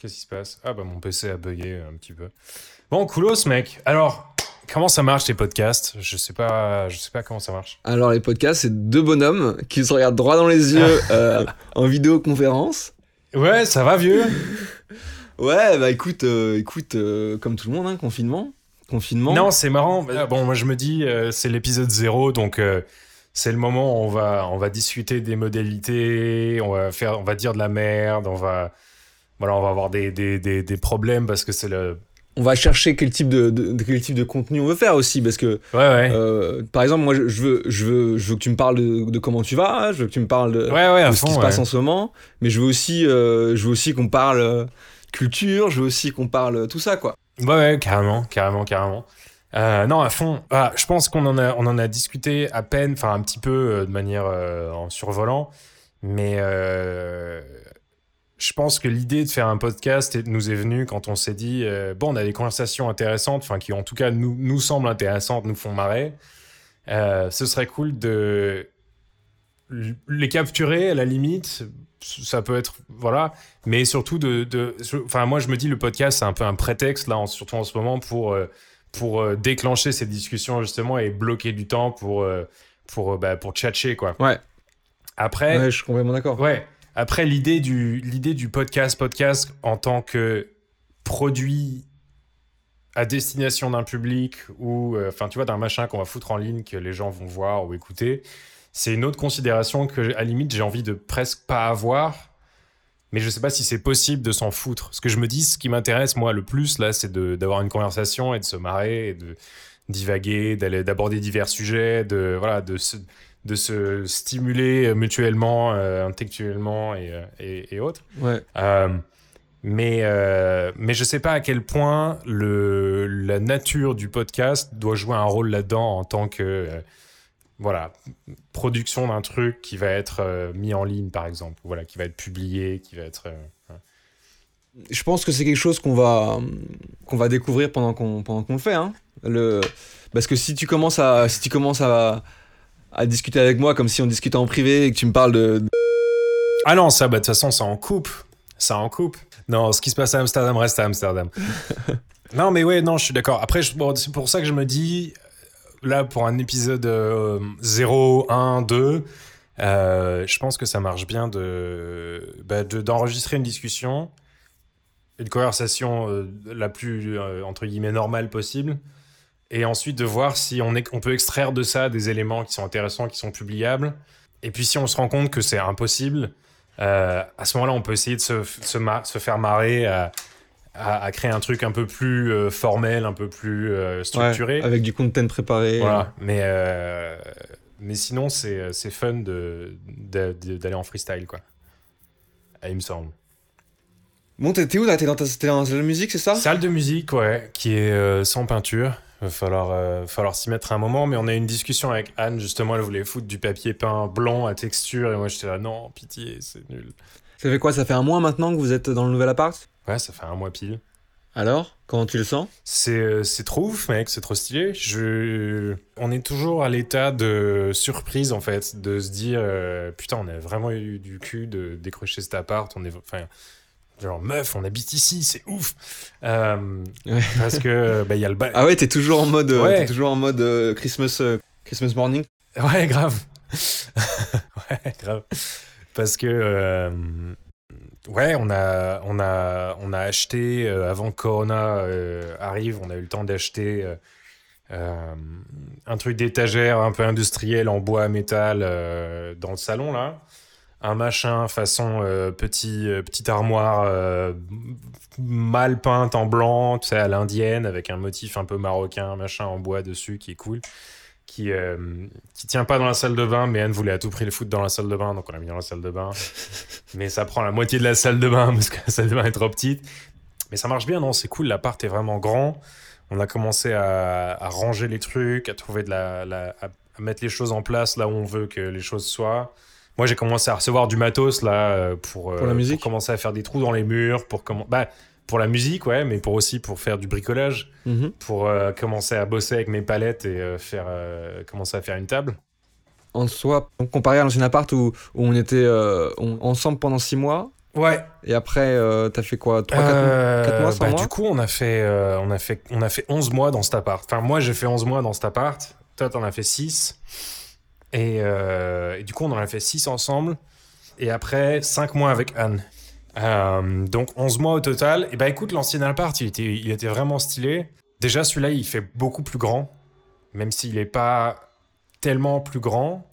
Qu'est-ce qui se passe? Ah bah mon PC a bugué un petit peu. Bon, coolos mec. Alors, comment ça marche les podcasts? Je sais pas, je sais pas comment ça marche. Alors les podcasts, c'est deux bonhommes qui se regardent droit dans les yeux euh, en vidéoconférence. Ouais, ça va vieux? Ouais, bah écoute, euh, écoute, euh, comme tout le monde, hein, confinement, confinement. Non, c'est marrant. Bon, moi je me dis, euh, c'est l'épisode 0, donc euh, c'est le moment où on va, on va discuter des modalités, on va faire, on va dire de la merde, on va, voilà, on va avoir des, des, des, des problèmes parce que c'est le. On va chercher quel type de, de- de- quel type de contenu on veut faire aussi, parce que Ouais, ouais. euh, par exemple, moi, je, je veux, je veux, je veux que tu me parles de, de comment tu vas, hein, je veux que tu me parles de, ouais, de ce fond. qui se passe en ce moment, mais je veux aussi, euh, je veux aussi qu'on parle euh, culture, je veux aussi qu'on parle tout ça, quoi. Ouais, ouais, carrément, carrément, carrément. Euh, non, à fond. Ah, je pense qu'on en a, on en a discuté à peine, enfin un petit peu de manière en survolant, mais je pense que l'idée de faire un podcast nous est venue quand on s'est dit euh, bon, on a des conversations intéressantes, enfin qui en tout cas nous nous semblent intéressantes, nous font marrer. Euh, ce serait cool de les capturer à la limite. Ça peut être voilà, mais surtout de, de enfin moi je me dis le podcast c'est un peu un prétexte là surtout en ce moment pour euh, pour déclencher ces discussions justement et bloquer du temps pour pour bah, pour tchatcher quoi Ouais. après Ouais, je suis complètement d'accord. ouais après l'idée du l'idée du podcast podcast en tant que produit à destination d'un public ou euh, enfin tu vois d'un machin qu'on va foutre en ligne que les gens vont voir ou écouter c'est une autre considération que à limite j'ai envie de presque pas avoir. Mais je sais pas si c'est possible de s'en foutre. Ce que je me dis ce qui m'intéresse moi le plus là c'est d'avoir une conversation et de se marrer et de divaguer d'aller d'aborder divers sujets de voilà de se de se stimuler mutuellement euh, intellectuellement et, euh, et, et autres Ouais. euh, mais, euh, mais je sais pas à quel point le, la nature du podcast doit jouer un rôle là-dedans en tant que euh, voilà, production d'un truc qui va être euh, mis en ligne, par exemple, voilà, qui va être publié, qui va être. euh, Je pense que c'est quelque chose qu'on va, qu'on va découvrir pendant qu'on, pendant qu'on le fait. Hein. Le... Parce que si tu commences à, si tu commences à, à discuter avec moi comme si on discutait en privé et que tu me parles de. Ah non, ça, bah, de toute façon, ça en coupe. Ça en coupe. Non, ce qui se passe à Amsterdam reste à Amsterdam. non, mais ouais, non, je suis d'accord. Après, bon, c'est pour ça que je me dis, là, pour un épisode euh, 0, 1, 2, euh, je pense que ça marche bien de, bah, de- d'enregistrer une discussion, une conversation euh, la plus, euh, entre guillemets, normale possible. Et ensuite de voir si on, est, on peut extraire de ça des éléments qui sont intéressants, qui sont publiables. Et puis si on se rend compte que c'est impossible, euh, à ce moment-là, on peut essayer de se, se, ma- se faire marrer à, à- à créer un truc un peu plus euh, formel, un peu plus euh, structuré. Ouais, avec du content préparé. Voilà. Mais, mais sinon, c'est fun de- de- de- d'aller en freestyle, quoi. Il me semble. Bon, t'es, où là? T'es dans ta t'es dans la salle de musique, c'est ça? Salle de musique, ouais, qui est sans peinture. Il va falloir, euh, falloir s'y mettre un moment, mais on a eu une discussion avec Anne, justement, elle voulait foutre du papier peint blanc à texture, et moi j'étais là, non, pitié, c'est nul. Ça fait quoi Ça fait un mois maintenant que vous êtes dans le nouvel appart? Ouais, ça fait un mois pile. Alors Comment tu le sens? C'est euh, c'est trop ouf, mec, c'est trop stylé. Je... On est toujours à l'état de surprise, en fait, de se dire euh, putain, on a vraiment eu du cul de décrocher cet appart. On est. Enfin, genre, meuf, on habite ici, c'est ouf. Euh, Ouais. Parce que, bah, il y a le. Ah ouais, t'es toujours en mode, euh, Ouais. toujours en mode euh, Christmas, euh, Christmas morning. Ouais, grave. ouais, grave. Parce que. Ouais, on a, on a, on a acheté avant que Corona arrive, on a eu le temps d'acheter un truc d'étagère un peu industriel en bois métal dans le salon là, un machin façon euh, petit euh, petite armoire euh, mal peinte en blanc, tu sais à l'indienne avec un motif un peu marocain, machin en bois dessus qui est cool qui, euh, qui tient pas dans la salle de bain, mais Anne voulait à tout prix le foutre dans la salle de bain, donc on l'a mis dans la salle de bain. mais ça prend la moitié de la salle de bain parce que la salle de bain est trop petite. Mais ça marche bien, non C'est cool, l'appart est vraiment grand. On a commencé à, à ranger les trucs, à trouver de la, la- à, à mettre les choses en place là où on veut que les choses soient. Moi, j'ai commencé à recevoir du matos là euh, pour, Pour la musique commencer à faire des trous dans les murs, pour comment, bah, pour la musique, ouais, mais pour aussi pour faire du bricolage Mhm. pour euh, commencer à bosser avec mes palettes et euh, faire euh, commencer à faire une table. En soi, comparé à l'ancien appart où, où on était euh, on- ensemble pendant six mois, Ouais. Et après, euh, t'as fait quoi? 3, 4, Euh, mois, 100 bah, mois? Du coup, on a, fait, euh, on, a fait, on a fait 11 mois dans cet appart. Enfin, moi, j'ai fait 11 mois dans cet appart. Toi, t'en as fait 6. Et, euh, et du coup, on en a fait 6 ensemble. Et après, 5 mois avec Anne. Euh, donc, 11 mois au total. Et bah, écoute, l'ancien appart, il était, il était vraiment stylé. Déjà, celui-là, il fait beaucoup plus grand. Même s'il n'est pas tellement plus grand.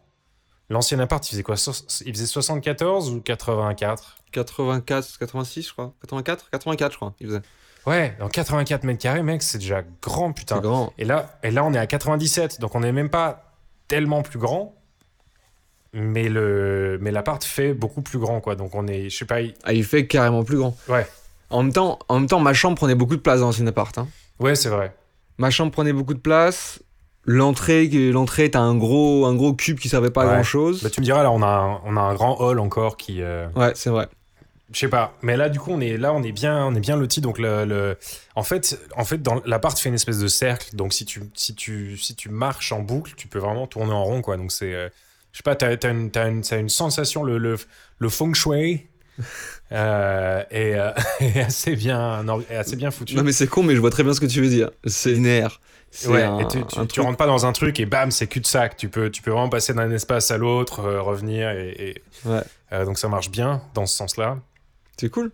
L'ancien appart, il faisait quoi? So- Il faisait 74 ou 84 84, 86, je crois. 84 84, je crois. Il faisait. Ouais, dans 84 mètres carrés, mec, c'est déjà grand, putain. C'est grand. Et là, et là, on est à 97, donc on n'est même pas tellement plus grand. Mais le, mais l'appart fait beaucoup plus grand, quoi. Donc on est, je sais pas, il- Ah, il fait carrément plus grand. ouais, En même temps, en même temps ma chambre prenait beaucoup de place dans l'ancien appart. Hein. ouais, c'est vrai. Ma chambre prenait beaucoup de place. L'entrée, l'entrée, t'as un gros, un gros cube qui servait pas à Ouais. grand chose. Bah, tu me diras, là, on a un, on a un grand hall encore qui, euh, Ouais, c'est vrai. Je sais pas. Mais là, du coup, on est là, on est bien, on est bien loti. Donc le, le- en fait, en fait, dans l'appart fait une espèce de cercle. Donc si tu, si tu, si tu marches en boucle, tu peux vraiment tourner en rond, quoi. Donc c'est, euh, je sais pas, t'as, t'as une, t'as une, sensation, le, le, le feng shui. euh, est, euh, assez bien, non, assez bien foutu. Non, mais c'est con, mais je vois très bien ce que tu veux dire. C'est linéaire. Ouais, un, et tu, rentres pas dans un truc et bam, c'est cul-de-sac. Tu peux, tu peux vraiment passer d'un espace à l'autre, euh, revenir et, et- Ouais. euh, donc ça marche bien dans ce sens-là. C'est cool.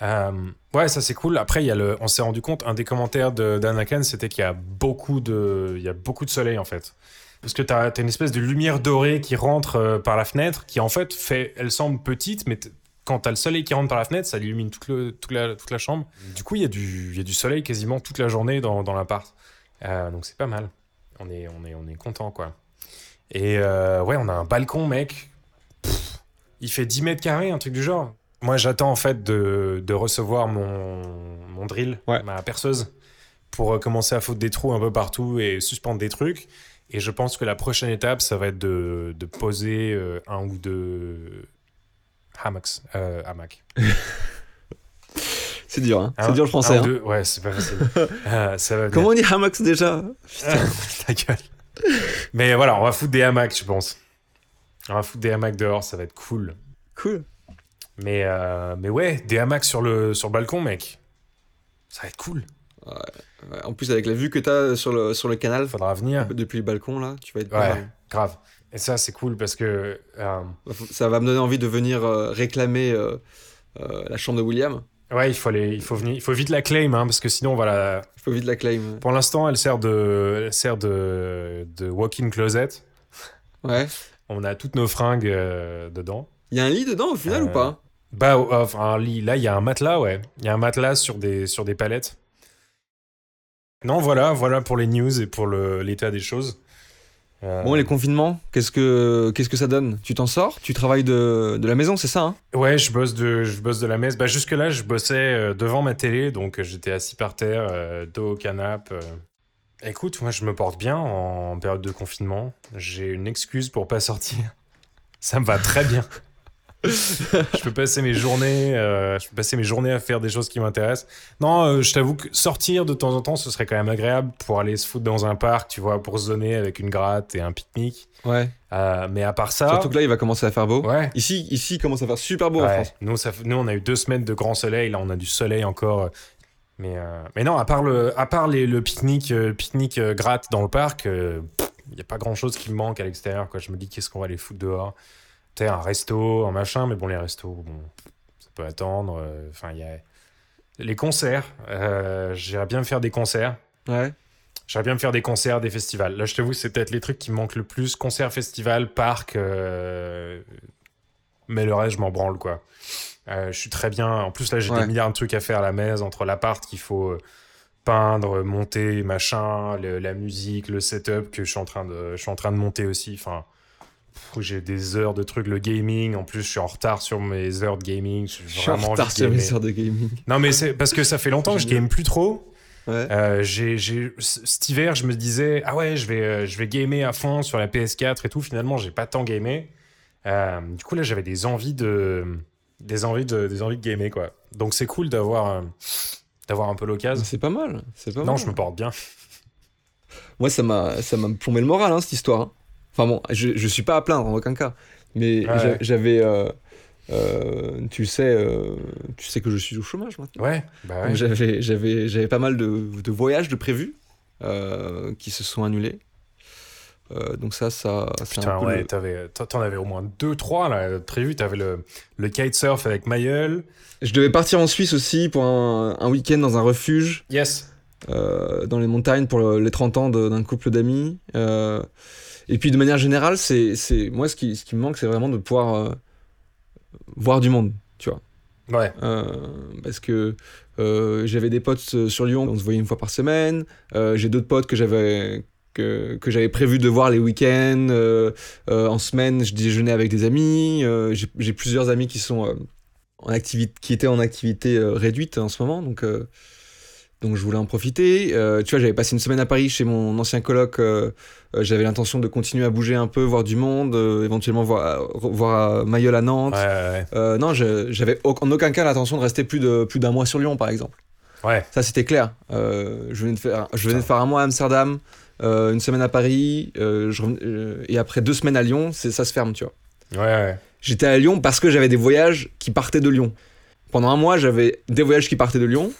Euh, ouais, ça c'est cool. Après, il y a le, on s'est rendu compte, un des commentaires de- d'Anakin, c'était qu'il y a beaucoup de, il y a beaucoup de soleil en fait. Parce que tu as, une espèce de lumière dorée qui rentre euh, par la fenêtre, qui en fait fait, elle semble petite, mais quand t'as le soleil qui rentre par la fenêtre, ça illumine toute, toute, la, toute la chambre. Du coup, il y, a du- y a du soleil quasiment toute la journée dans, dans l'appart. Euh, donc c'est pas mal. On est, on est, on est content quoi. Et ouais, on a un balcon, mec. Il fait 10 mètres carrés, un truc du genre. Moi, j'attends en fait de, de recevoir mon, mon drill, Ouais. ma perceuse, pour euh, commencer à foutre des trous un peu partout et suspendre des trucs. Et je pense que la prochaine étape, ça va être de, de poser euh, un ou deux hammocks, euh, hamacs. C'est dur, hein. C'est dur le français. un hein. deux- Ouais, c'est pas facile. Euh, ça va venir. Comment on dit hammocks déjà? Ta gueule. Mais voilà, on va foutre des hamacs, je pense. On va foutre des hamacs dehors, ça va être cool. Cool. Mais, euh, mais ouais, des hamacs sur le, sur le balcon, mec. Ça va être cool. Ouais, en plus, avec la vue que t'as sur le, sur le canal, Faudra venir. depuis le balcon, là, tu vas être Ouais, grave. Et ça, c'est cool parce que. euh, Ça va me donner envie de venir euh, réclamer la chambre de William. ouais, il faut, aller, il, faut venir, il faut vite la claim, hein, parce que sinon, on va la. Je peux vite la claim. Pour l'instant, elle sert de, elle sert de, de walk-in closet. Ouais. On a toutes nos fringues euh, dedans. Il y a un lit dedans au final Euh, ou pas? Bah, euh, enfin, un lit. Là, il y a un matelas, ouais. Il y a un matelas sur des, sur des palettes. Non, voilà, voilà pour les news et pour l'état des choses. Euh, Bon, les confinements, qu'est-ce que qu'est-ce que ça donne? Tu t'en sors? Tu travailles de, de la maison, c'est ça hein? Ouais, je bosse de, je bosse de la messe. Bah, jusque-là, je bossais euh, devant ma télé, donc j'étais assis par terre, euh, dos au canapé. euh. Écoute, moi, je me porte bien en période de confinement. J'ai une excuse pour pas sortir. Ça me va très bien. je peux passer mes journées, euh, je peux passer mes journées à faire des choses qui m'intéressent. Non, euh, je t'avoue que sortir de temps en temps, ce serait quand même agréable pour aller se foutre dans un parc, tu vois, pour se zoner avec une gratte et un pique-nique. Ouais. Euh, mais à part ça, Surtout que là, il va commencer à faire beau. ouais. Ici, ici, il commence à faire super beau en France. Nous, ça, nous, on a eu deux semaines de grand soleil. Là, on a du soleil encore. Mais, mais non, à part le, à part les, le pique-nique, pique-nique gratte dans le parc, il n'y a pas grand-chose qui me manque à l'extérieur. Quoi. Je me dis, qu'est-ce qu'on va aller foutre dehors? Tu sais, un resto, un machin. Mais bon, les restos, bon, ça peut attendre. euh, Enfin, il y a les concerts. Euh, J'irais bien me faire des concerts. Ouais. J'aimerais bien me faire des concerts, des festivals. Là, je t'avoue, c'est peut-être les trucs qui me manquent le plus. Concert, festival, parc. euh, Mais le reste, je m'en branle, quoi. Euh, je suis très bien. En plus, là, j'ai Ouais. des milliards de trucs à faire à la maison, entre l'appart qu'il faut peindre, monter, machin, le- la musique, le setup que je suis en train de, je suis en train de monter aussi. Enfin, j'ai des heures de trucs, le gaming. En plus, je suis en retard sur mes heures de gaming. Je suis en retard sur mes heures de gaming. Non, mais c'est parce que ça fait longtemps que je game plus trop. Ouais. Euh, j'ai, cet hiver, je me disais, ah ouais, je vais, euh, je vais gamer à fond sur la PS4 et tout. Finalement, j'ai pas tant gamé. Euh, du coup, là, j'avais des envies de, des envies de, des envies de gamer, quoi. Donc, c'est cool d'avoir, d'avoir un peu l'occasion. C'est pas mal. C'est pas Non, mal. je me porte bien. Moi, ça m'a, ça m'a plombé le moral, hein, cette histoire. hein. Enfin bon, je, je suis pas à plaindre en aucun cas. Mais Ouais. j'avais, euh, euh, tu sais, euh, tu sais que je suis au chômage maintenant. Ouais, bah ouais. J'avais, pas mal de, de voyages de prévus qui se sont annulés. Donc ça, ça, Putain, un ouais, le- t'en avais au moins deux, trois là prévus. T'avais le, le kitesurf avec Mayel. Je devais partir en Suisse aussi pour un, un week-end dans un refuge Yes. dans les montagnes pour le- les 30 ans d'un couple d'amis. Euh, et puis de manière générale, c'est, c'est moi ce qui, ce qui me manque, c'est vraiment de pouvoir euh, voir du monde, tu vois. Ouais. Euh, parce que euh, j'avais des potes sur Lyon, on se voyait une fois par semaine. J'ai d'autres potes que j'avais que, que j'avais prévu de voir les week-ends. En semaine, je déjeunais avec des amis. J'ai j'ai plusieurs amis qui sont en activité, qui étaient en activité réduite en ce moment, donc donc je voulais en profiter. Euh, tu vois, j'avais passé une semaine à Paris chez mon ancien coloc. euh, euh, j'avais l'intention de continuer à bouger un peu, voir du monde, éventuellement voir, voir Mayol à Nantes. Ouais, ouais, non, j'avais au- en aucun cas l'intention de rester plus de plus d'un mois sur Lyon, par exemple. ouais. Ça, c'était clair. Je venais de faire, je venais de faire un mois à Amsterdam, une semaine à Paris, je et après deux semaines à Lyon, ça se ferme, tu vois. Ouais. J'étais à Lyon parce que j'avais des voyages qui partaient de Lyon. Pendant un mois, j'avais des voyages qui partaient de Lyon.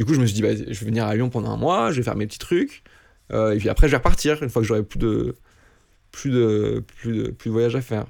Du coup, je me suis dit, bah, je vais venir à Lyon pendant un mois, je vais faire mes petits trucs, euh, et puis après, je vais repartir une fois que j'aurai plus de plus de plus de plus de voyages à faire.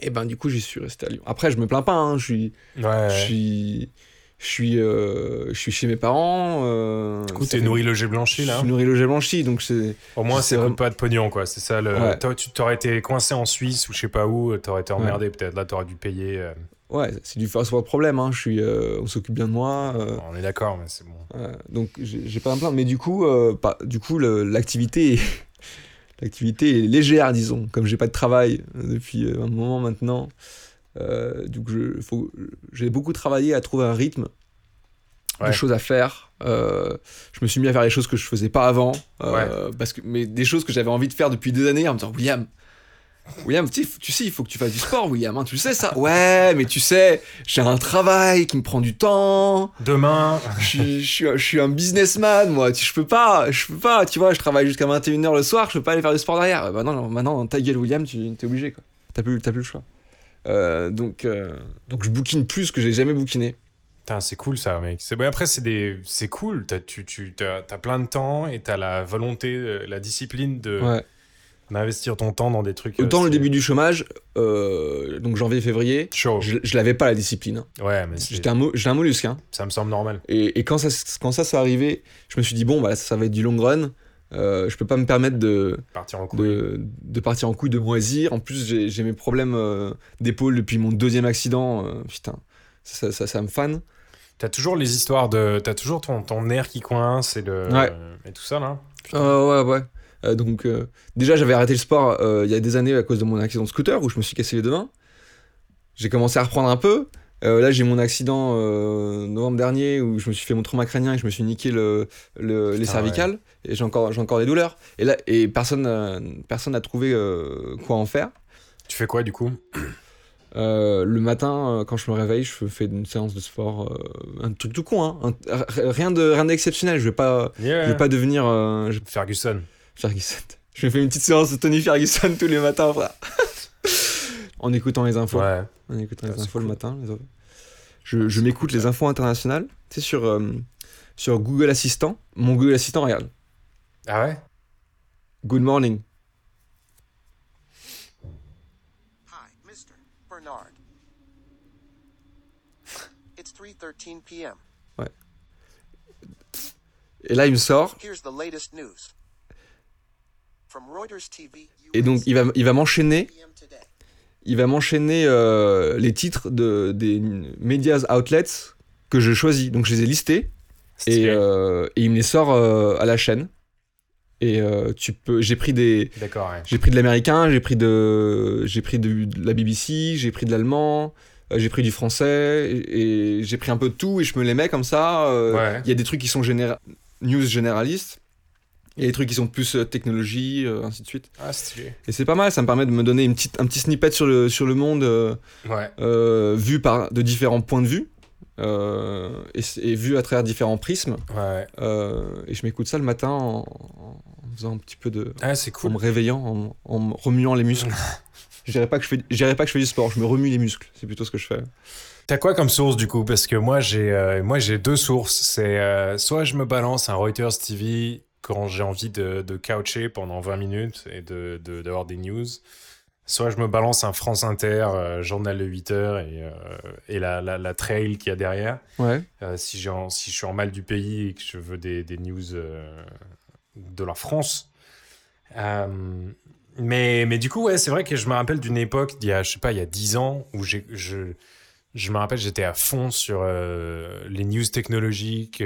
Et ben, du coup, j'y suis resté à Lyon. Après, je me plains pas. hein, je suis Ouais, je suis, je suis, euh, je suis chez mes parents. Euh, Du coup, ça t'es nourri logé blanchi Je là. suis nourri logé blanchi, donc c'est. Au moins, c'est vraiment- pas de pognon, quoi. C'est ça le. Ouais. Tu t'aurais été coincé en Suisse ou je sais pas où, t'aurais été emmerdé peut-être. Là, t'aurais dû payer. euh, Ouais, c'est du first world problème. Hein. Je suis, euh, on s'occupe bien de moi. euh, On est d'accord, mais c'est bon. euh, donc j'ai pas me plaindre. Mais du coup, euh, pas, du coup, l'activité, est- l'activité est légère, disons. Comme j'ai pas de travail euh, depuis un moment maintenant, donc je, faut, j'ai beaucoup travaillé à trouver un rythme. Ouais. des choses à faire. Je me suis mis à faire les choses que je faisais pas avant, parce que mais des choses que j'avais envie de faire depuis des années en me disant William. William, tu sais, tu sais, il faut que tu fasses du sport, William, hein, tu le sais ça Ouais, mais tu sais, j'ai un travail qui me prend du temps, Demain. je suis, je suis, je suis un businessman, moi, je peux pas, je peux pas, tu vois, je travaille jusqu'à 21h le soir, je peux pas aller faire du sport derrière. Bah non, non, maintenant, ta gueule, William, tu es obligé, quoi. T'as plus, plus le choix. Euh, donc, euh, donc je bouquine plus que j'ai jamais bouquiné. Putain, c'est cool ça, mec. C'est bon, après, c'est des, c'est cool. T'as, tu, tu, t'as plein de temps et t'as la volonté, euh, la discipline de Ouais. D'investir ton temps dans des trucs. Autant euh, le c'est début du chômage, euh, donc janvier-février, je, je l'avais pas la discipline. hein. Ouais, mais J'étais un, mo- un mollusque. hein. ça me semble normal. Et, et quand ça, quand ça s'est arrivé, je me suis dit, bon, bah, là, ça, va être du long run. Euh, je peux pas me permettre de, Partir en couille. de, de partir en couille, de moisir. En plus, j'ai, mes problèmes euh, d'épaule depuis mon deuxième accident. euh, putain, ça, ça, ça me fan. T'as toujours les histoires de. T'as toujours ton, ton nerf qui coince et, le, Ouais. et tout ça là? Euh, ouais, ouais. Euh, donc, euh, déjà, j'avais arrêté le sport euh, il y a des années à cause de mon accident de scooter où je me suis cassé les deux mains. J'ai commencé à reprendre un peu. Euh, là, j'ai mon accident euh, novembre dernier où je me suis fait mon trauma crânien et je me suis niqué le, le- les cervicales. Et j'ai encore, j'ai encore des douleurs. Et là, et personne n'a personne trouvé euh, quoi en faire. Tu fais quoi du coup? Le matin, quand je me réveille, je fais une séance de sport, un truc tout con, hein, un- rien de rien d'exceptionnel. Je vais pas, je vais pas devenir je- Ferguson. Ferguson. Je me fais une petite séance de Tony Ferguson tous les matins, frère. en écoutant les infos. Ouais. En écoutant Ah, les c'est infos le matin. les. Je, je m'écoute les infos internationales. Tu sais, sur, euh, sur Google Assistant. Mon Google Assistant, regarde. Ah ouais? Good morning. Hi, Mr. Bernard. It's 3:13 p.m. Et là, il me sort. Here's the latest news. From Reuters TV. Et donc, il va, il va m'enchaîner. Il va m'enchaîner euh, les titres de, des medias outlets que je choisis. Donc, je les ai listés. Et, euh, et il me les sort euh, à la chaîne. Et euh, tu peux. J'ai pris des. D'accord, ouais. J'ai pris de l'américain, j'ai pris de, j'ai pris de, de la BBC, j'ai pris de l'allemand, euh, j'ai pris du français, et, et j'ai pris un peu de tout et je me les mets comme ça. euh, Il Ouais. y a des trucs qui sont généra- news généralistes, il y a des trucs qui sont plus euh, technologie, euh, ainsi de suite. Ah, stylé. Et c'est pas mal, ça me permet de me donner une petite, un petit snippet sur le, sur le monde euh, Ouais. vu par de différents points de vue. euh, et, vu à travers différents prismes Ouais. euh, et je m'écoute ça le matin en, en faisant un petit peu de Ah, c'est en cool. me réveillant, en, en me remuant les muscles. Je dirais pas que je fais, pas que je fais du sport, je me remue les muscles, c'est plutôt ce que je fais. T'as quoi comme source du coup? Parce que moi j'ai euh, moi j'ai deux sources. C'est soit je me balance un Reuters TV quand j'ai envie de, de coucher pendant 20 minutes et de de- d'avoir des news. Soit je me balance un France Inter, euh, journal de 8 heures et, euh, et la, la, la trail qu'il y a derrière. Ouais. Euh, si, en- si je suis en mal du pays et que je veux des, des news euh, de la France. Mais, mais du coup, ouais, c'est vrai que je me rappelle d'une époque, d'il y a, je sais pas, il y a 10 ans, où j'ai, je, je me rappelle, j'étais à fond sur les news technologiques.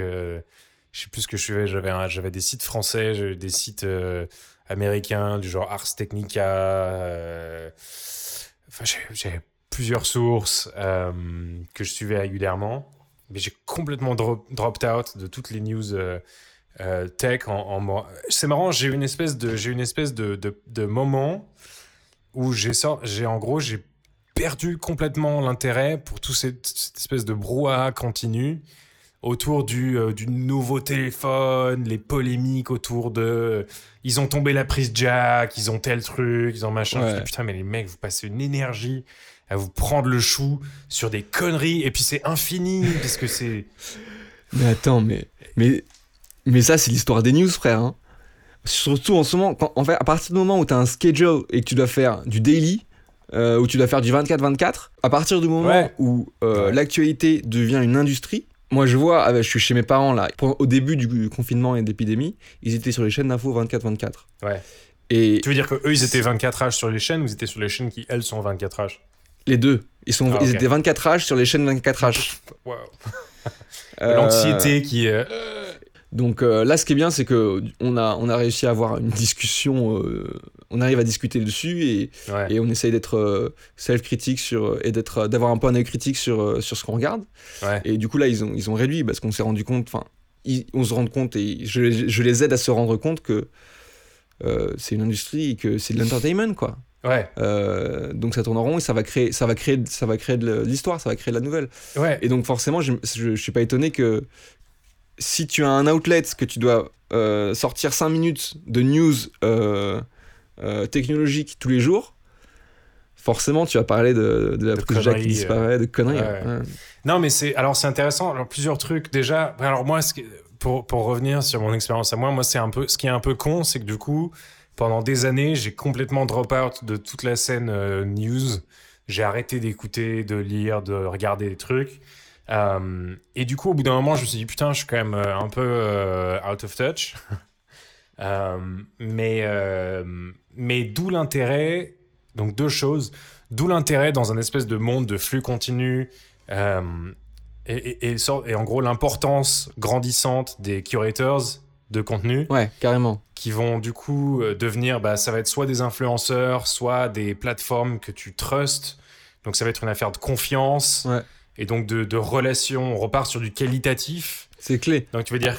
Je sais plus ce que je suivais. J'avais, des sites français, des sites euh, américains, du genre Ars Technica. euh, Enfin, j'avais plusieurs sources euh, que je suivais régulièrement. Mais j'ai complètement drop, dropped out de toutes les news tech. C'est marrant, j'ai une espèce de, une espèce de, moment où j'ai en gros, j'ai perdu complètement l'intérêt pour tout cette, cette espèce de brouhaha continu autour du, euh, du nouveau téléphone, les polémiques autour de ils ont tombé la prise jack, ils ont tel truc, ils ont machin. Ouais. dis, putain, mais les mecs, vous passez une énergie à vous prendre le chou sur des conneries et puis c'est infini parce que c'est Mais attends, mais mais mais ça c'est l'histoire des news, frère. hein. Surtout en ce moment, quand, en fait, à partir du moment où tu as un schedule et que tu dois faire du daily, euh, où tu dois faire du 24-24, à partir du moment Ouais. où euh, Ouais. l'actualité devient une industrie, moi je vois, je suis chez mes parents là, au début du confinement et d'épidémie, ils étaient sur les chaînes d'infos 24-24. Ouais. Et Tu veux dire que eux ils étaient 24 H sur les chaînes ou ils étaient sur les chaînes qui elles sont 24 H? Les deux, ils, sont, Ah, ils étaient 24 H sur les chaînes 24 H. Wow. Euh, L'anxiété qui est. Donc euh, là, ce qui est bien, c'est que on a, on a réussi à avoir une discussion, euh, on arrive à discuter dessus et, Ouais. et on essaye d'être euh, self-critique sur et d'être, d'avoir un peu un œil critique sur, sur ce qu'on regarde. Ouais. Et du coup là, ils ont, ils ont réduit parce qu'on s'est rendu compte, enfin, on se rend compte et je, je les aide à se rendre compte que c'est une industrie et que c'est de l'entertainment quoi. Ouais. Euh, donc ça tourne en rond et ça va créer, ça va créer, ça va créer de l'histoire, ça va créer de la nouvelle. Ouais. Et donc forcément, je, je, je suis pas étonné que si tu as un outlet que tu dois euh, sortir 5 minutes de news euh, euh, technologiques tous les jours, forcément tu vas parler de, de la De prise qui disparaît, de conneries. ouais. ouais. Non, mais c'est alors c'est intéressant. Alors plusieurs trucs déjà. Alors moi, ce qui- pour pour revenir sur mon expérience à moi, moi c'est un peu ce qui est un peu con, c'est que du coup pendant des années j'ai complètement drop out de toute la scène news. J'ai arrêté d'écouter, de lire, de regarder des trucs. Euh, et du coup, au bout d'un moment, je me suis dit putain, je suis quand même euh, un peu euh, out of touch. Mais mais d'où l'intérêt. Donc deux choses. D'où l'intérêt dans un espèce de monde de flux continu. Et, et, et, sort- et en gros, l'importance grandissante des curators de contenu Ouais, carrément. qui vont du coup devenir, bah, ça va être soit des influenceurs, soit des plateformes que tu trustes. Donc ça va être une affaire de confiance Ouais. Et donc de, de relations. On repart sur du qualitatif. C'est clé. Donc tu veux dire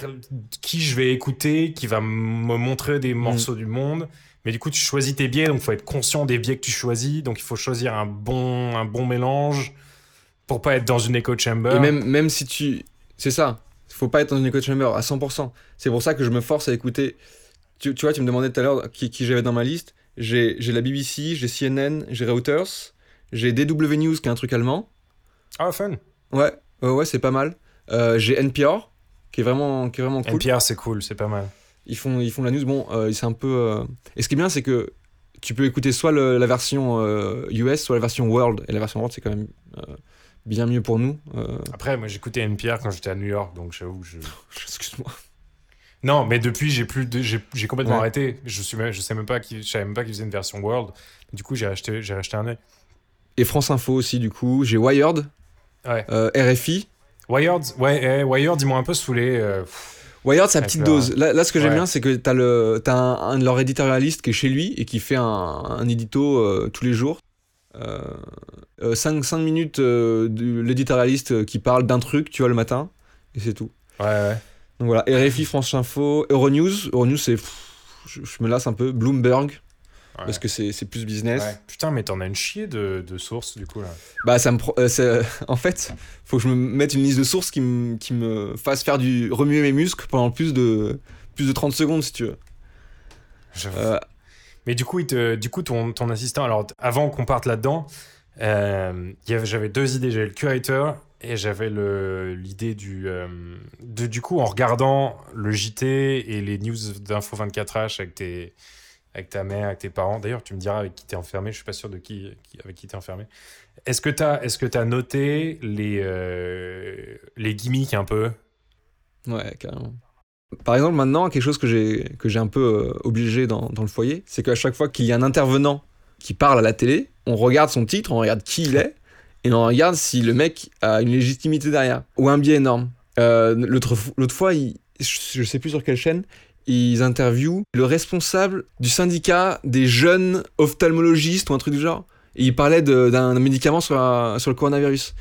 qui je vais écouter, qui va me montrer des morceaux du monde. Mais du coup, tu choisis tes biais, donc il faut être conscient des biais que tu choisis. Donc il faut choisir un bon, un bon mélange pour pas être dans une echo chamber. Et même, même si tu. C'est ça. Faut pas être dans une echo chamber à 100%. C'est pour ça que je me force à écouter. Tu, tu vois, tu me demandais tout à l'heure qui, qui j'avais dans ma liste. J'ai j'ai la BBC, j'ai CNN, j'ai Reuters, j'ai DW News qui est un truc allemand. Ah, fun. Ouais, ouais, ouais, c'est pas mal. Euh, j'ai NPR qui est vraiment, qui est vraiment cool. NPR, c'est cool, c'est pas mal. Ils font, ils font la news. Bon, euh, c'est un peu. euh, Et ce qui est bien, c'est que tu peux écouter soit le- la version euh, US, soit la version World. Et la version World, c'est quand même euh, bien mieux pour nous. Euh, Après, moi, j'écoutais NPR quand j'étais à New York, donc j'avoue je. Excuse-moi. Non, mais depuis, j'ai plus, de... j'ai complètement Ouais. arrêté. Je suis, je sais même pas qui, je savais même pas qu'ils faisaient une version World. Du coup, j'ai acheté, j'ai acheté un œil. Et France Info aussi, du coup. J'ai Wired, Ouais. euh, RFI. Wired, ouais, eh, Wired, ils m'ont un peu saulé. euh, Wired, sa petite leur- dose. Là, là, ce que j'aime Ouais. bien, c'est que t'as, le, t'as un, un de leurs éditorialistes qui est chez lui et qui fait un, un édito euh, tous les jours. 5 minutes euh, de l'éditorialiste qui parle d'un truc, tu vois, le matin. Et c'est tout. ouais, ouais. Donc voilà, RFI, France Info, Euronews. Euronews, c'est. pff, Je, je me lasse un peu. Bloomberg, Ouais. parce que c'est, plus business. Ouais. Putain, mais t'en as une chier de, de sources, du coup, là. Bah, ça me. euh, en fait, faut que je me mette une liste de sources qui me, qui me fasse faire du. remuer mes muscles pendant plus de, plus de 30 secondes, si tu veux. Euh, Mais du coup, il te- du coup ton, ton assistant, alors avant qu'on parte là-dedans, euh, j'avais deux idées. J'avais le curator et j'avais l'idée du. euh, de, du coup, en regardant le JT et les news d'info 24H avec, tes, avec ta mère, avec tes parents. D'ailleurs, tu me diras avec qui t'es enfermé. Je suis pas sûr de qui, qui- avec qui t'es enfermé. Est-ce que t'as est-ce que t'as noté les, euh, les gimmicks un peu? Ouais, carrément. Par exemple, maintenant, quelque chose que j'ai que j'ai un peu euh, obligé dans, dans le foyer, c'est qu'à chaque fois qu'il y a un intervenant qui parle à la télé, on regarde son titre, on regarde qui il est, et on regarde si le mec a une légitimité derrière, ou un biais énorme. Euh, L'autre l'autre fois, je je sais plus sur quelle chaîne, ils interviewent le responsable du syndicat des jeunes ophtalmologistes ou un truc du genre. Et il parlait d'un médicament sur, la- sur le coronavirus.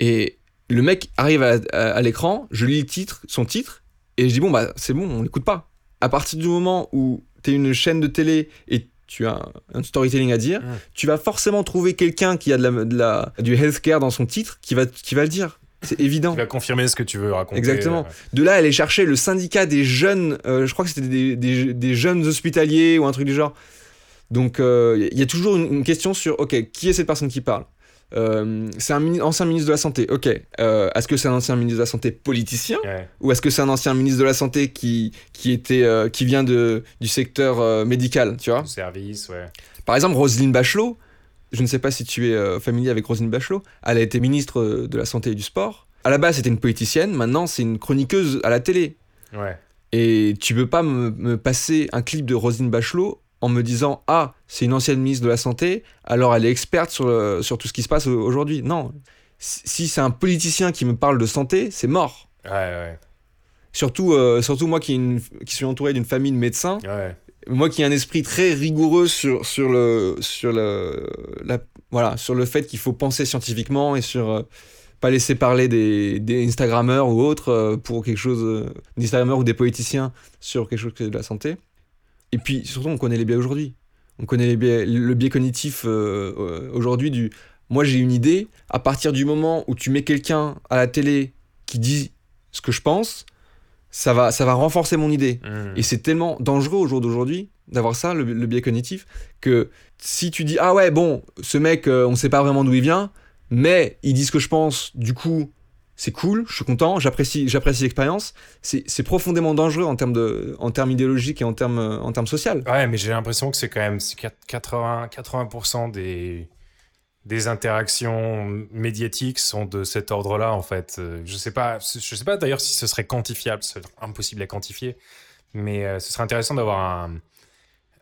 Et le mec arrive à, à- à l'écran, je lis le titre, son titre, et je dis bon bah c'est bon, on l'écoute pas. À partir du moment où tu es une chaîne de télé et tu as un storytelling à dire, tu vas forcément trouver quelqu'un qui a de la, de la- du healthcare dans son titre qui va, qui va le dire. C'est évident. qui va confirmer ce que tu veux raconter Exactement. euh, De là, aller chercher le syndicat des jeunes, euh, je crois que c'était des, des- des jeunes hospitaliers ou un truc du genre. Donc, euh, il y a toujours une, une question sur, ok, qui est cette personne qui parle? Euh, C'est un ancien ministre de la Santé, ok. Euh, est-ce que c'est un ancien ministre de la Santé politicien? Ouais. ou est-ce que c'est un ancien ministre de la Santé qui, qui, était, euh, qui vient de, du secteur euh, médical, tu vois? Du service, ouais. Par exemple, Roselyne Bachelot, je ne sais pas si tu es euh, familier avec Roselyne Bachelot, elle a été ministre euh, de la Santé et du Sport. À la base, c'était une politicienne, maintenant, c'est une chroniqueuse à la télé. Ouais. Et tu peux pas me, me passer un clip de Roselyne Bachelot en me disant Ah, c'est une ancienne ministre de la Santé, alors elle est experte sur, le- sur tout ce qui se passe au- aujourd'hui. Non. Si c'est un politicien qui me parle de santé, c'est mort. Ouais, ouais. Surtout, euh, surtout moi qui, une- qui suis entouré d'une famille de médecins, Ouais. Moi qui ai un esprit très rigoureux sur, sur, le, sur, le, voilà, sur le fait qu'il faut penser scientifiquement et sur euh, pas laisser parler des, des Instagrammeurs ou autres euh, pour quelque chose, euh, des ou des politiciens sur quelque chose qui est de la santé. Et puis surtout, on connaît les biais aujourd'hui. On connaît les biais, le biais cognitif euh, euh, aujourd'hui du moi j'ai une idée, à partir du moment où tu mets quelqu'un à la télé qui dit ce que je pense, ça va, ça va renforcer mon idée. Mm. Et c'est tellement dangereux au jour d'aujourd'hui d'avoir ça, le, le biais cognitif, que si tu dis ah ouais bon, ce mec, euh, on sait pas vraiment d'où il vient, mais il dit ce que je pense, du coup c'est cool, je suis content, j'apprécie, j'apprécie l'expérience. C'est, c'est profondément dangereux en termes de, en termes idéologiques et en termes, en termes social. Ouais, mais j'ai l'impression que c'est quand même c'est 80, 80% des, des interactions médiatiques sont de cet ordre-là, en fait. Euh, Je sais pas, sais pas d'ailleurs si ce serait quantifiable, c'est impossible à quantifier, mais euh, ce serait intéressant d'avoir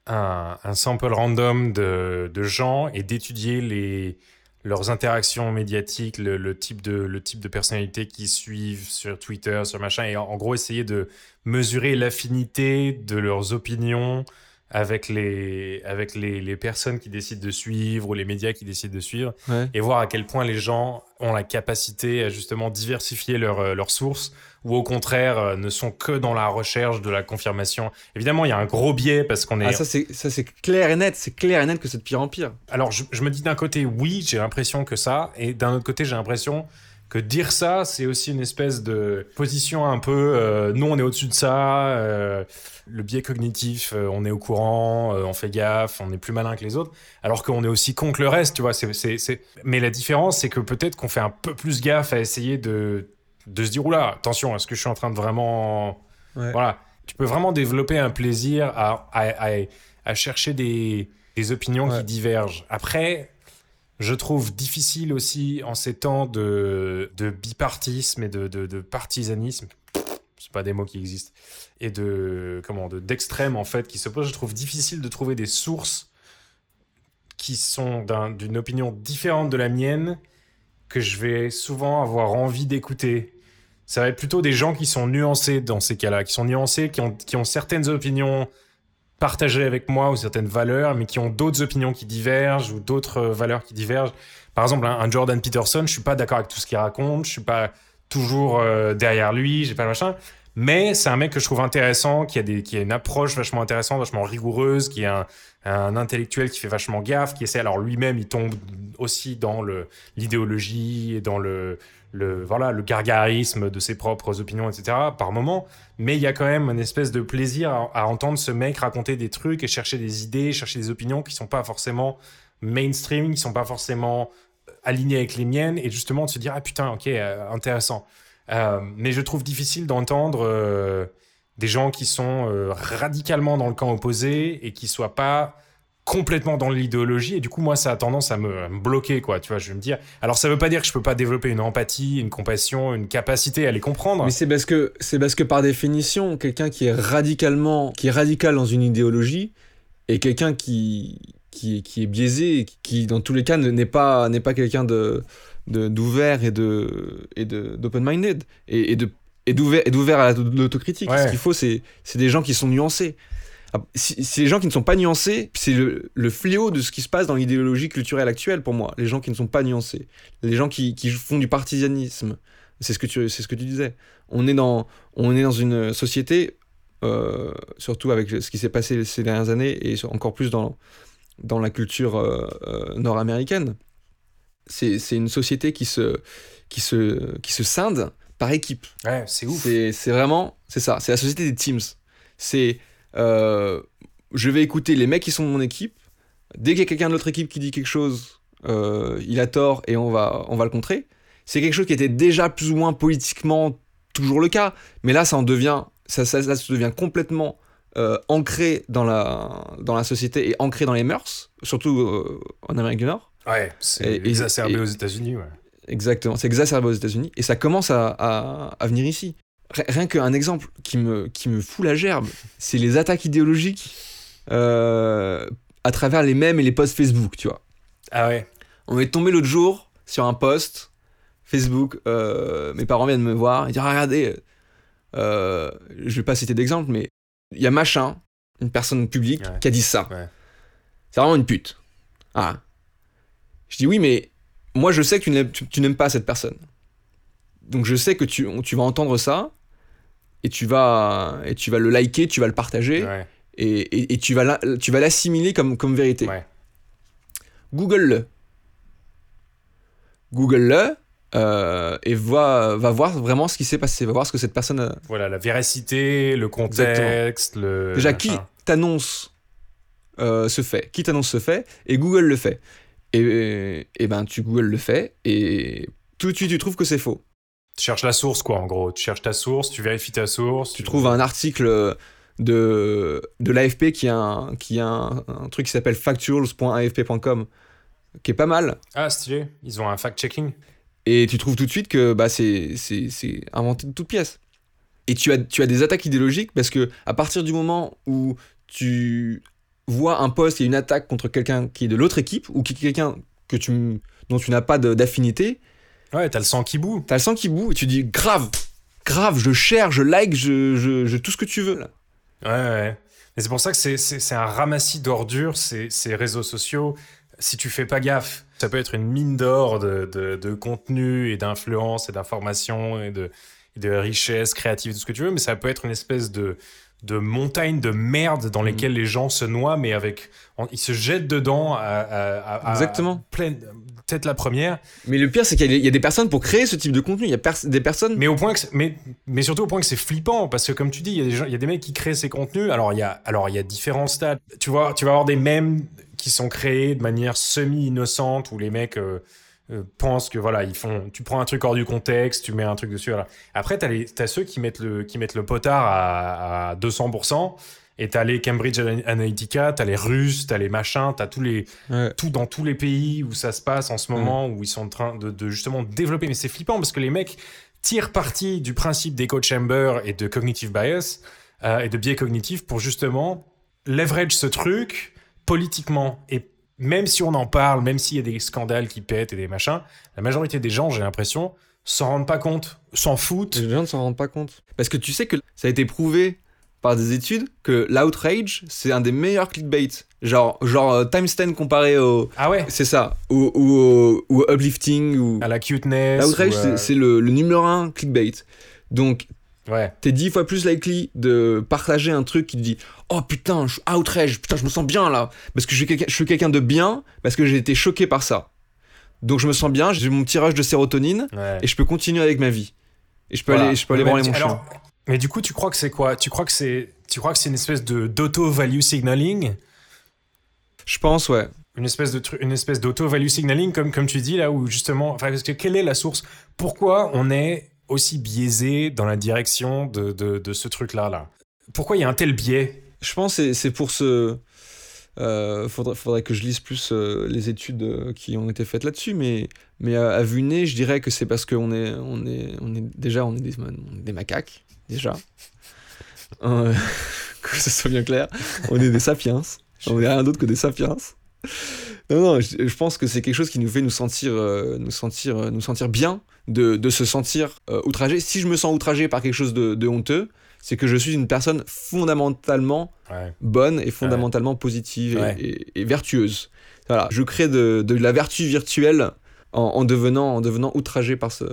un, sample random de, gens et d'étudier les leurs interactions médiatiques, le, type de, le type de personnalité qu'ils suivent sur Twitter, sur machin, et en gros essayer de mesurer l'affinité de leurs opinions avec les, avec les, les personnes qui décident de suivre ou les médias qui décident de suivre Ouais. et voir à quel point les gens ont la capacité à justement diversifier leurs euh, sources ou au contraire euh, ne sont que dans la recherche de la confirmation. Évidemment, il y a un gros biais parce qu'on est... Ah, ça c'est, ça c'est clair et net, c'est clair et net que c'est de pire en pire. Alors, je, je me dis d'un côté, oui, j'ai l'impression que ça, et d'un autre côté, j'ai l'impression que dire ça, c'est aussi une espèce de position un peu, euh, nous, on est au-dessus de ça, euh, le biais cognitif, euh, on est au courant, euh, on fait gaffe, on est plus malin que les autres, alors qu'on est aussi con que le reste, tu vois. c'est- Mais la différence, c'est que peut-être qu'on fait un peu plus gaffe à essayer de, de se dire, oula, attention, est-ce que je suis en train de vraiment... Ouais. Voilà. Tu peux vraiment développer un plaisir à, à, à- à chercher des, des opinions Ouais. qui divergent. Après, je trouve difficile aussi en ces temps de, bipartisme et de, de, partisanisme, c'est pas des mots qui existent, et de comment de d'extrême en fait qui s'opposent. Je trouve difficile de trouver des sources qui sont d'un- d'une opinion différente de la mienne que je vais souvent avoir envie d'écouter. Ça va être plutôt des gens qui sont nuancés dans ces cas-là, qui sont nuancés, qui ont certaines opinions partagées avec moi ou certaines valeurs, mais qui ont d'autres opinions qui divergent ou d'autres euh, valeurs qui divergent. Par exemple, un, Jordan Peterson, je suis pas d'accord avec tout ce qu'il raconte, je suis pas toujours euh, derrière lui, j'ai pas le machin. Mais c'est un mec que je trouve intéressant, qui a, des, qui a une approche vachement intéressante, vachement rigoureuse, qui est un, un intellectuel qui fait vachement gaffe, qui essaie. Alors lui-même, il tombe aussi dans l'idéologie et dans le, voilà, le gargarisme de ses propres opinions, etc. par moment. Mais il y a quand même une espèce de plaisir à, entendre ce mec raconter des trucs et chercher des idées, chercher des opinions qui sont pas forcément mainstream, qui sont pas forcément alignées avec les miennes, et justement de se dire ah putain, ok, euh, intéressant. Euh, mais je trouve difficile d'entendre euh, des gens qui sont euh, radicalement dans le camp opposé et qui soient pas complètement dans l'idéologie. Et du coup moi ça a tendance à me, bloquer quoi. Tu vois je me dire alors ça veut pas dire que je peux pas développer une empathie une compassion une capacité à les comprendre. Mais c'est parce que c'est parce que par définition, quelqu'un qui est radicalement, qui est radical dans une idéologie, est quelqu'un qui qui, qui est biaisé, qui dans tous les cas ne- n'est pas n'est pas quelqu'un de d'ouvert et de et de d'open-minded. Et, et de et d'ouvert et d'ouvert à l'autocritique. Ouais. Ce qu'il faut, c'est c'est des gens qui sont nuancés. Ah, Si, si les gens qui ne sont pas nuancés, c'est le, le fléau de ce qui se passe dans l'idéologie culturelle actuelle pour moi. Les gens qui ne sont pas nuancés, les gens qui, qui font du partisanisme. C'est ce que tu c'est ce que tu disais on est dans, on est dans une société, euh, surtout avec ce qui s'est passé ces dernières années et encore plus dans, dans la culture euh, euh, nord-américaine. C'est c'est une société qui se, qui, se, qui se scinde par équipe. ouais c'est ouf C'est vraiment, c'est ça, c'est la société des teams. C'est, euh, je vais écouter les mecs qui sont de mon équipe. Dès qu'il y a quelqu'un de l'autre équipe qui dit quelque chose, euh, il a tort et on va, on va le contrer. C'est quelque chose qui était déjà plus ou moins politiquement toujours le cas, mais là ça en devient, ça, ça, ça se devient complètement euh, ancré dans la, dans la société et ancré dans les mœurs, surtout en Amérique du Nord. ouais c'est exacerbé et- aux États-Unis ouais. Exactement, c'est exacerbé aux États-Unis et ça commence à, à- à venir ici. Ri- Rien qu'un exemple qui me, qui me fout la gerbe, c'est les attaques idéologiques euh, à travers les mèmes et les posts Facebook, tu vois. ah ouais On est tombé l'autre jour sur un post Facebook, euh, mes parents viennent me voir et dire Ah, regardez, euh, je vais pas citer d'exemple, mais il y a machin, une personne publique, Ouais. qui a dit ça. Ouais. C'est vraiment une pute. Ah. Je dis oui, mais moi je sais que tu n'aimes, pas cette personne. Donc je sais que tu, tu vas entendre ça et tu vas, et tu vas le liker, tu vas le partager ouais et, et- et tu vas la- tu vas l'assimiler comme, comme vérité. ouais Google-le. Google-le euh, et va, va voir vraiment ce qui s'est passé, va voir ce que cette personne a. voilà la véracité le contexte le Déjà, qui t'annonce euh, ce fait? Qui t'annonce ce fait? Et Google le fait. Et, et ben, tu Google le fait et tout de suite, tu trouves que c'est faux. tu cherches la source quoi en gros tu cherches ta source tu vérifies ta source Tu trouves un article de, de l'AFP qui a, un, qui a un, un truc qui s'appelle factuals.afp.com qui est pas mal. ah stylé ils ont un fact checking Et tu trouves tout de suite que bah, c'est inventé de toutes pièces. Et tu as, tu as des attaques idéologiques parce que à partir du moment où tu vois un post et une attaque contre quelqu'un qui est de l'autre équipe ou qui est quelqu'un que tu, dont tu n'as pas d'affinité, ouais t'as le sang qui bout t'as le sang qui bout et tu dis grave, grave, je share, je like, je, je, je- tout ce que tu veux là. Ouais, ouais. Mais c'est pour ça que c'est- un ramassis d'ordures, ces, ces réseaux sociaux. Si tu fais pas gaffe, ça peut être une mine d'or de, de, de contenu et d'influence et d'information et de, et de richesse créative, tout ce que tu veux, mais ça peut être une espèce de, de montagne de merde dans lesquelles les gens se noient, mais avec. ils se jettent dedans à, à- à- à- Exactement. pleine, tête la première. Mais le pire, c'est qu'il y a- il y a des personnes pour créer ce type de contenu. Il y a pers- des personnes. Mais au point que, mais, mais surtout au point que c'est flippant parce que comme tu dis, il y a des gens, il y a des mecs qui créent ces contenus. Alors il y a, alors il y a différents stades. Tu vois, tu vas avoir des mèmes qui sont créés de manière semi-innocente où les mecs euh, pensent que voilà, ils font. Tu prends un truc hors du contexte, tu mets un truc dessus. Voilà. Après, t'as les, t'as ceux qui mettent le, qui mettent le potard à, à 200%. Et t'as les Cambridge Analytica, t'as les Russes, t'as les machins, t'as tous les, Ouais. tout dans tous les pays où ça se passe en ce moment, où ils sont en train de, de justement développer. Mais c'est flippant parce que les mecs tirent parti du principe d'echo chamber et de cognitive bias euh, et de biais cognitif pour justement leverage ce truc politiquement. Et même si on en parle, même s'il y a des scandales qui pètent et des machins, la majorité des gens, j'ai l'impression, s'en rendent pas compte, s'en foutent. Les gens ne s'en rendent pas compte. Parce que tu sais que ça a été prouvé par des études que l'outrage, c'est un des meilleurs clickbait. Genre, genre euh, time stand comparé au. Ah ouais C'est ça. Ou, ou, ou uplifting. Ou... À la cuteness. L'outrage, ou, c'est- euh, c'est le, le numéro un clickbait. Donc, Ouais. T'es dix fois plus likely de partager un truc qui te dit Oh putain, je suis outrage, putain, je me sens bien là. Parce que je suis quelqu'un de bien, parce que j'ai été choqué par ça. Donc je me sens bien, j'ai mon petit rush de sérotonine, ouais. et je peux continuer avec ma vie. Et je peux Voilà. aller, je peux aller Mais branler mon chien. alors, Mais du coup, tu crois que c'est quoi? Tu crois que c'est, tu crois que c'est une espèce de d'auto-value signaling? Je pense, ouais. une espèce de une espèce d'auto-value signaling comme comme tu dis là où justement enfin parce que quelle est la source? Pourquoi on est aussi biaisé dans la direction de, de, de ce truc là pourquoi il y a un tel biais? Je pense que c'est- c'est pour ce. Euh, faudrait, faudrait que je lise plus euh, les études euh, qui ont été faites là-dessus, mais, mais à, à vue nez, je dirais que c'est parce qu'on est, on est, on est déjà on est des, on est des macaques, déjà. Euh, que ce soit bien clair, on est des sapiens. On est rien d'autre que des sapiens. Non, non, je, je pense que c'est quelque chose qui nous fait nous sentir, euh, nous sentir, euh, nous sentir bien, de, de se sentir euh, outragé. Si je me sens outragé par quelque chose de, de honteux, c'est que je suis une personne fondamentalement ouais. bonne et fondamentalement positive et, Ouais. et- et vertueuse. Voilà, je crée de, de la vertu virtuelle en, en devenant, en devenant outragé par ce.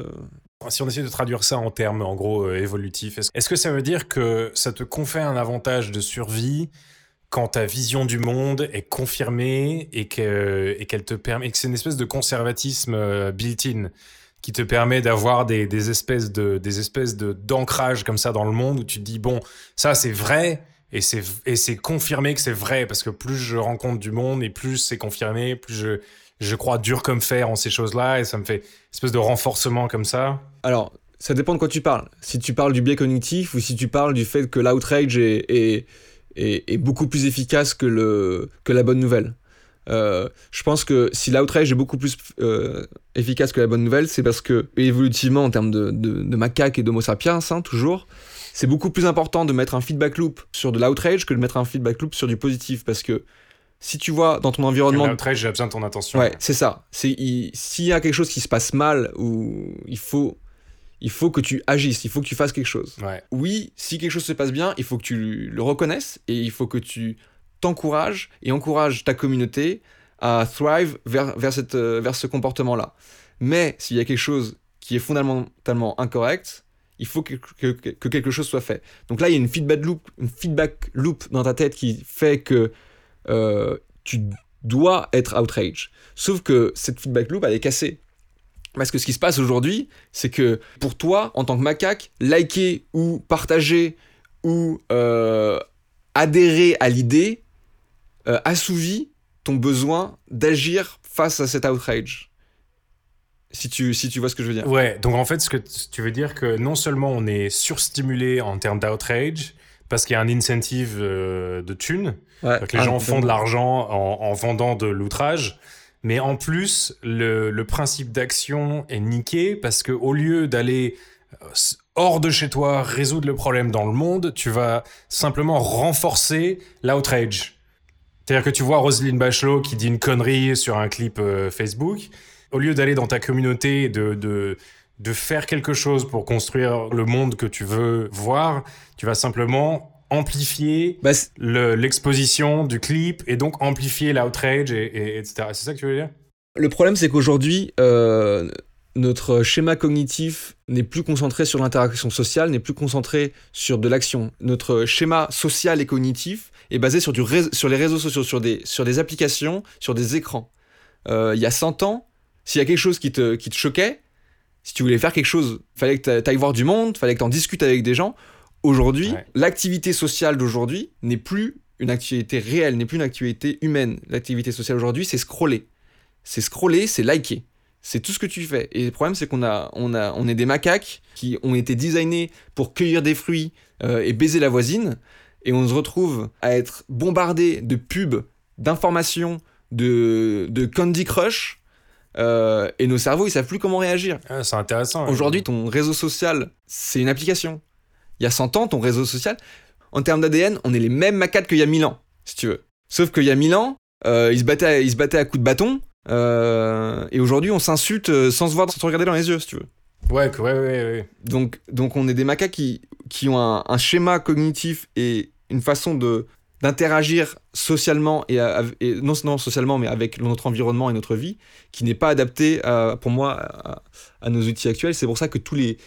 si on essaie de traduire ça en termes en gros euh, évolutifs est-ce est-ce que ça veut dire que ça te confère un avantage de survie quand ta vision du monde est confirmée et que et qu'elle te permet et que c'est une espèce de conservatisme euh, built-in qui te permet d'avoir des, des espèces de des espèces de d'ancrage comme ça dans le monde où tu te dis bon ça c'est vrai et c'est et c'est confirmé que c'est vrai parce que plus je rencontre du monde et plus c'est confirmé plus je je crois dur comme fer en ces choses-là et ça me fait une espèce de renforcement comme ça Alors, ça dépend de quoi tu parles. Si tu parles du biais cognitif ou si tu parles du fait que l'outrage est, est, est beaucoup plus efficace que, le, que la bonne nouvelle. Euh, je pense que si l'outrage est beaucoup plus euh, efficace que la bonne nouvelle, c'est parce que, évolutivement, en termes de, de, de macaque et d'homo sapiens, hein, toujours, c'est beaucoup plus important de mettre un feedback loop sur de l'outrage que de mettre un feedback loop sur du positif. Parce que si tu vois dans ton environnement L'outrage, j'ai besoin de ton attention. Ouais, c'est ça. S'il y a quelque chose qui se passe mal ou il faut il faut que tu agisses, il faut que tu fasses quelque chose. Ouais. Oui, si quelque chose se passe bien, il faut que tu le reconnaisses et il faut que tu t'encourages et encourages ta communauté à thrive vers vers cette euh, vers ce comportement-là. Mais s'il y a quelque chose qui est fondamentalement incorrect, il faut que, que- que quelque chose soit fait. Donc là, il y a une feedback loop, une feedback loop dans ta tête qui fait que euh, tu dois être outrage. Sauf que cette feedback loop, elle est cassée. Parce que ce qui se passe aujourd'hui, c'est que pour toi, en tant que macaque, liker ou partager ou euh, adhérer à l'idée euh, assouvit ton besoin d'agir face à cet outrage. Si tu, si tu vois ce que je veux dire. Ouais, donc en fait, ce que tu veux dire que non seulement on est surstimulé en termes d'outrage, parce qu'il y a un incentive euh, de thunes, Ouais. donc les Ah, gens font de l'argent en, en vendant de l'outrage, mais en plus, le, principe d'action est niqué, parce que au lieu d'aller euh, hors de chez toi résoudre le problème dans le monde, tu vas simplement renforcer l'outrage. C'est-à-dire que tu vois Roselyne Bachelot qui dit une connerie sur un clip euh, Facebook, au lieu d'aller dans ta communauté et de, de, de faire quelque chose pour construire le monde que tu veux voir, tu vas simplement amplifier Bah, le- l'exposition du clip et donc amplifier l'outrage et, et- etc. C'est ça que tu veux dire? Le problème, c'est qu'aujourd'hui, euh, notre schéma cognitif n'est plus concentré sur l'interaction sociale, n'est plus concentré sur de l'action. Notre schéma social et cognitif est basé sur, du ré- sur les réseaux sociaux, sur des, sur des applications, sur des écrans. Euh, il y a 100 ans, s'il y a quelque chose qui te, qui te choquait, si tu voulais faire quelque chose, fallait que tu ailles voir du monde, fallait que tu en discutes avec des gens. Aujourd'hui, Ouais. l'activité sociale d'aujourd'hui n'est plus une activité réelle, n'est plus une activité humaine. L'activité sociale aujourd'hui, c'est scroller c'est scroller, c'est liker. C'est tout ce que tu fais. Et le problème, c'est qu'on a, on a, on est des macaques qui ont été designés pour cueillir des fruits euh, et baiser la voisine. Et on se retrouve à être bombardé de pubs, d'informations, de, de Candy Crush. euh, et nos cerveaux, ils savent plus comment réagir. Ah, C'est intéressant. Aujourd'hui, ton réseau social, c'est une application. Il y a 100 ans, ton réseau social, en termes d'ADN, on est les mêmes macaques qu'il y a 1000 ans, si tu veux. Sauf qu'il y a 1000 ans, euh, ils, se battaient à, ils se battaient à coups de bâton, euh, et aujourd'hui, on s'insulte euh, sans se voir, sans se regarder dans les yeux, si tu veux. Ouais, ouais, ouais, ouais. Donc, donc on est des macaques qui, qui ont un, un schéma cognitif et une façon de d'interagir socialement et, à- et non seulement socialement mais avec notre environnement et notre vie qui n'est pas adapté à- pour moi à, à nos outils actuels c'est pour ça que tous les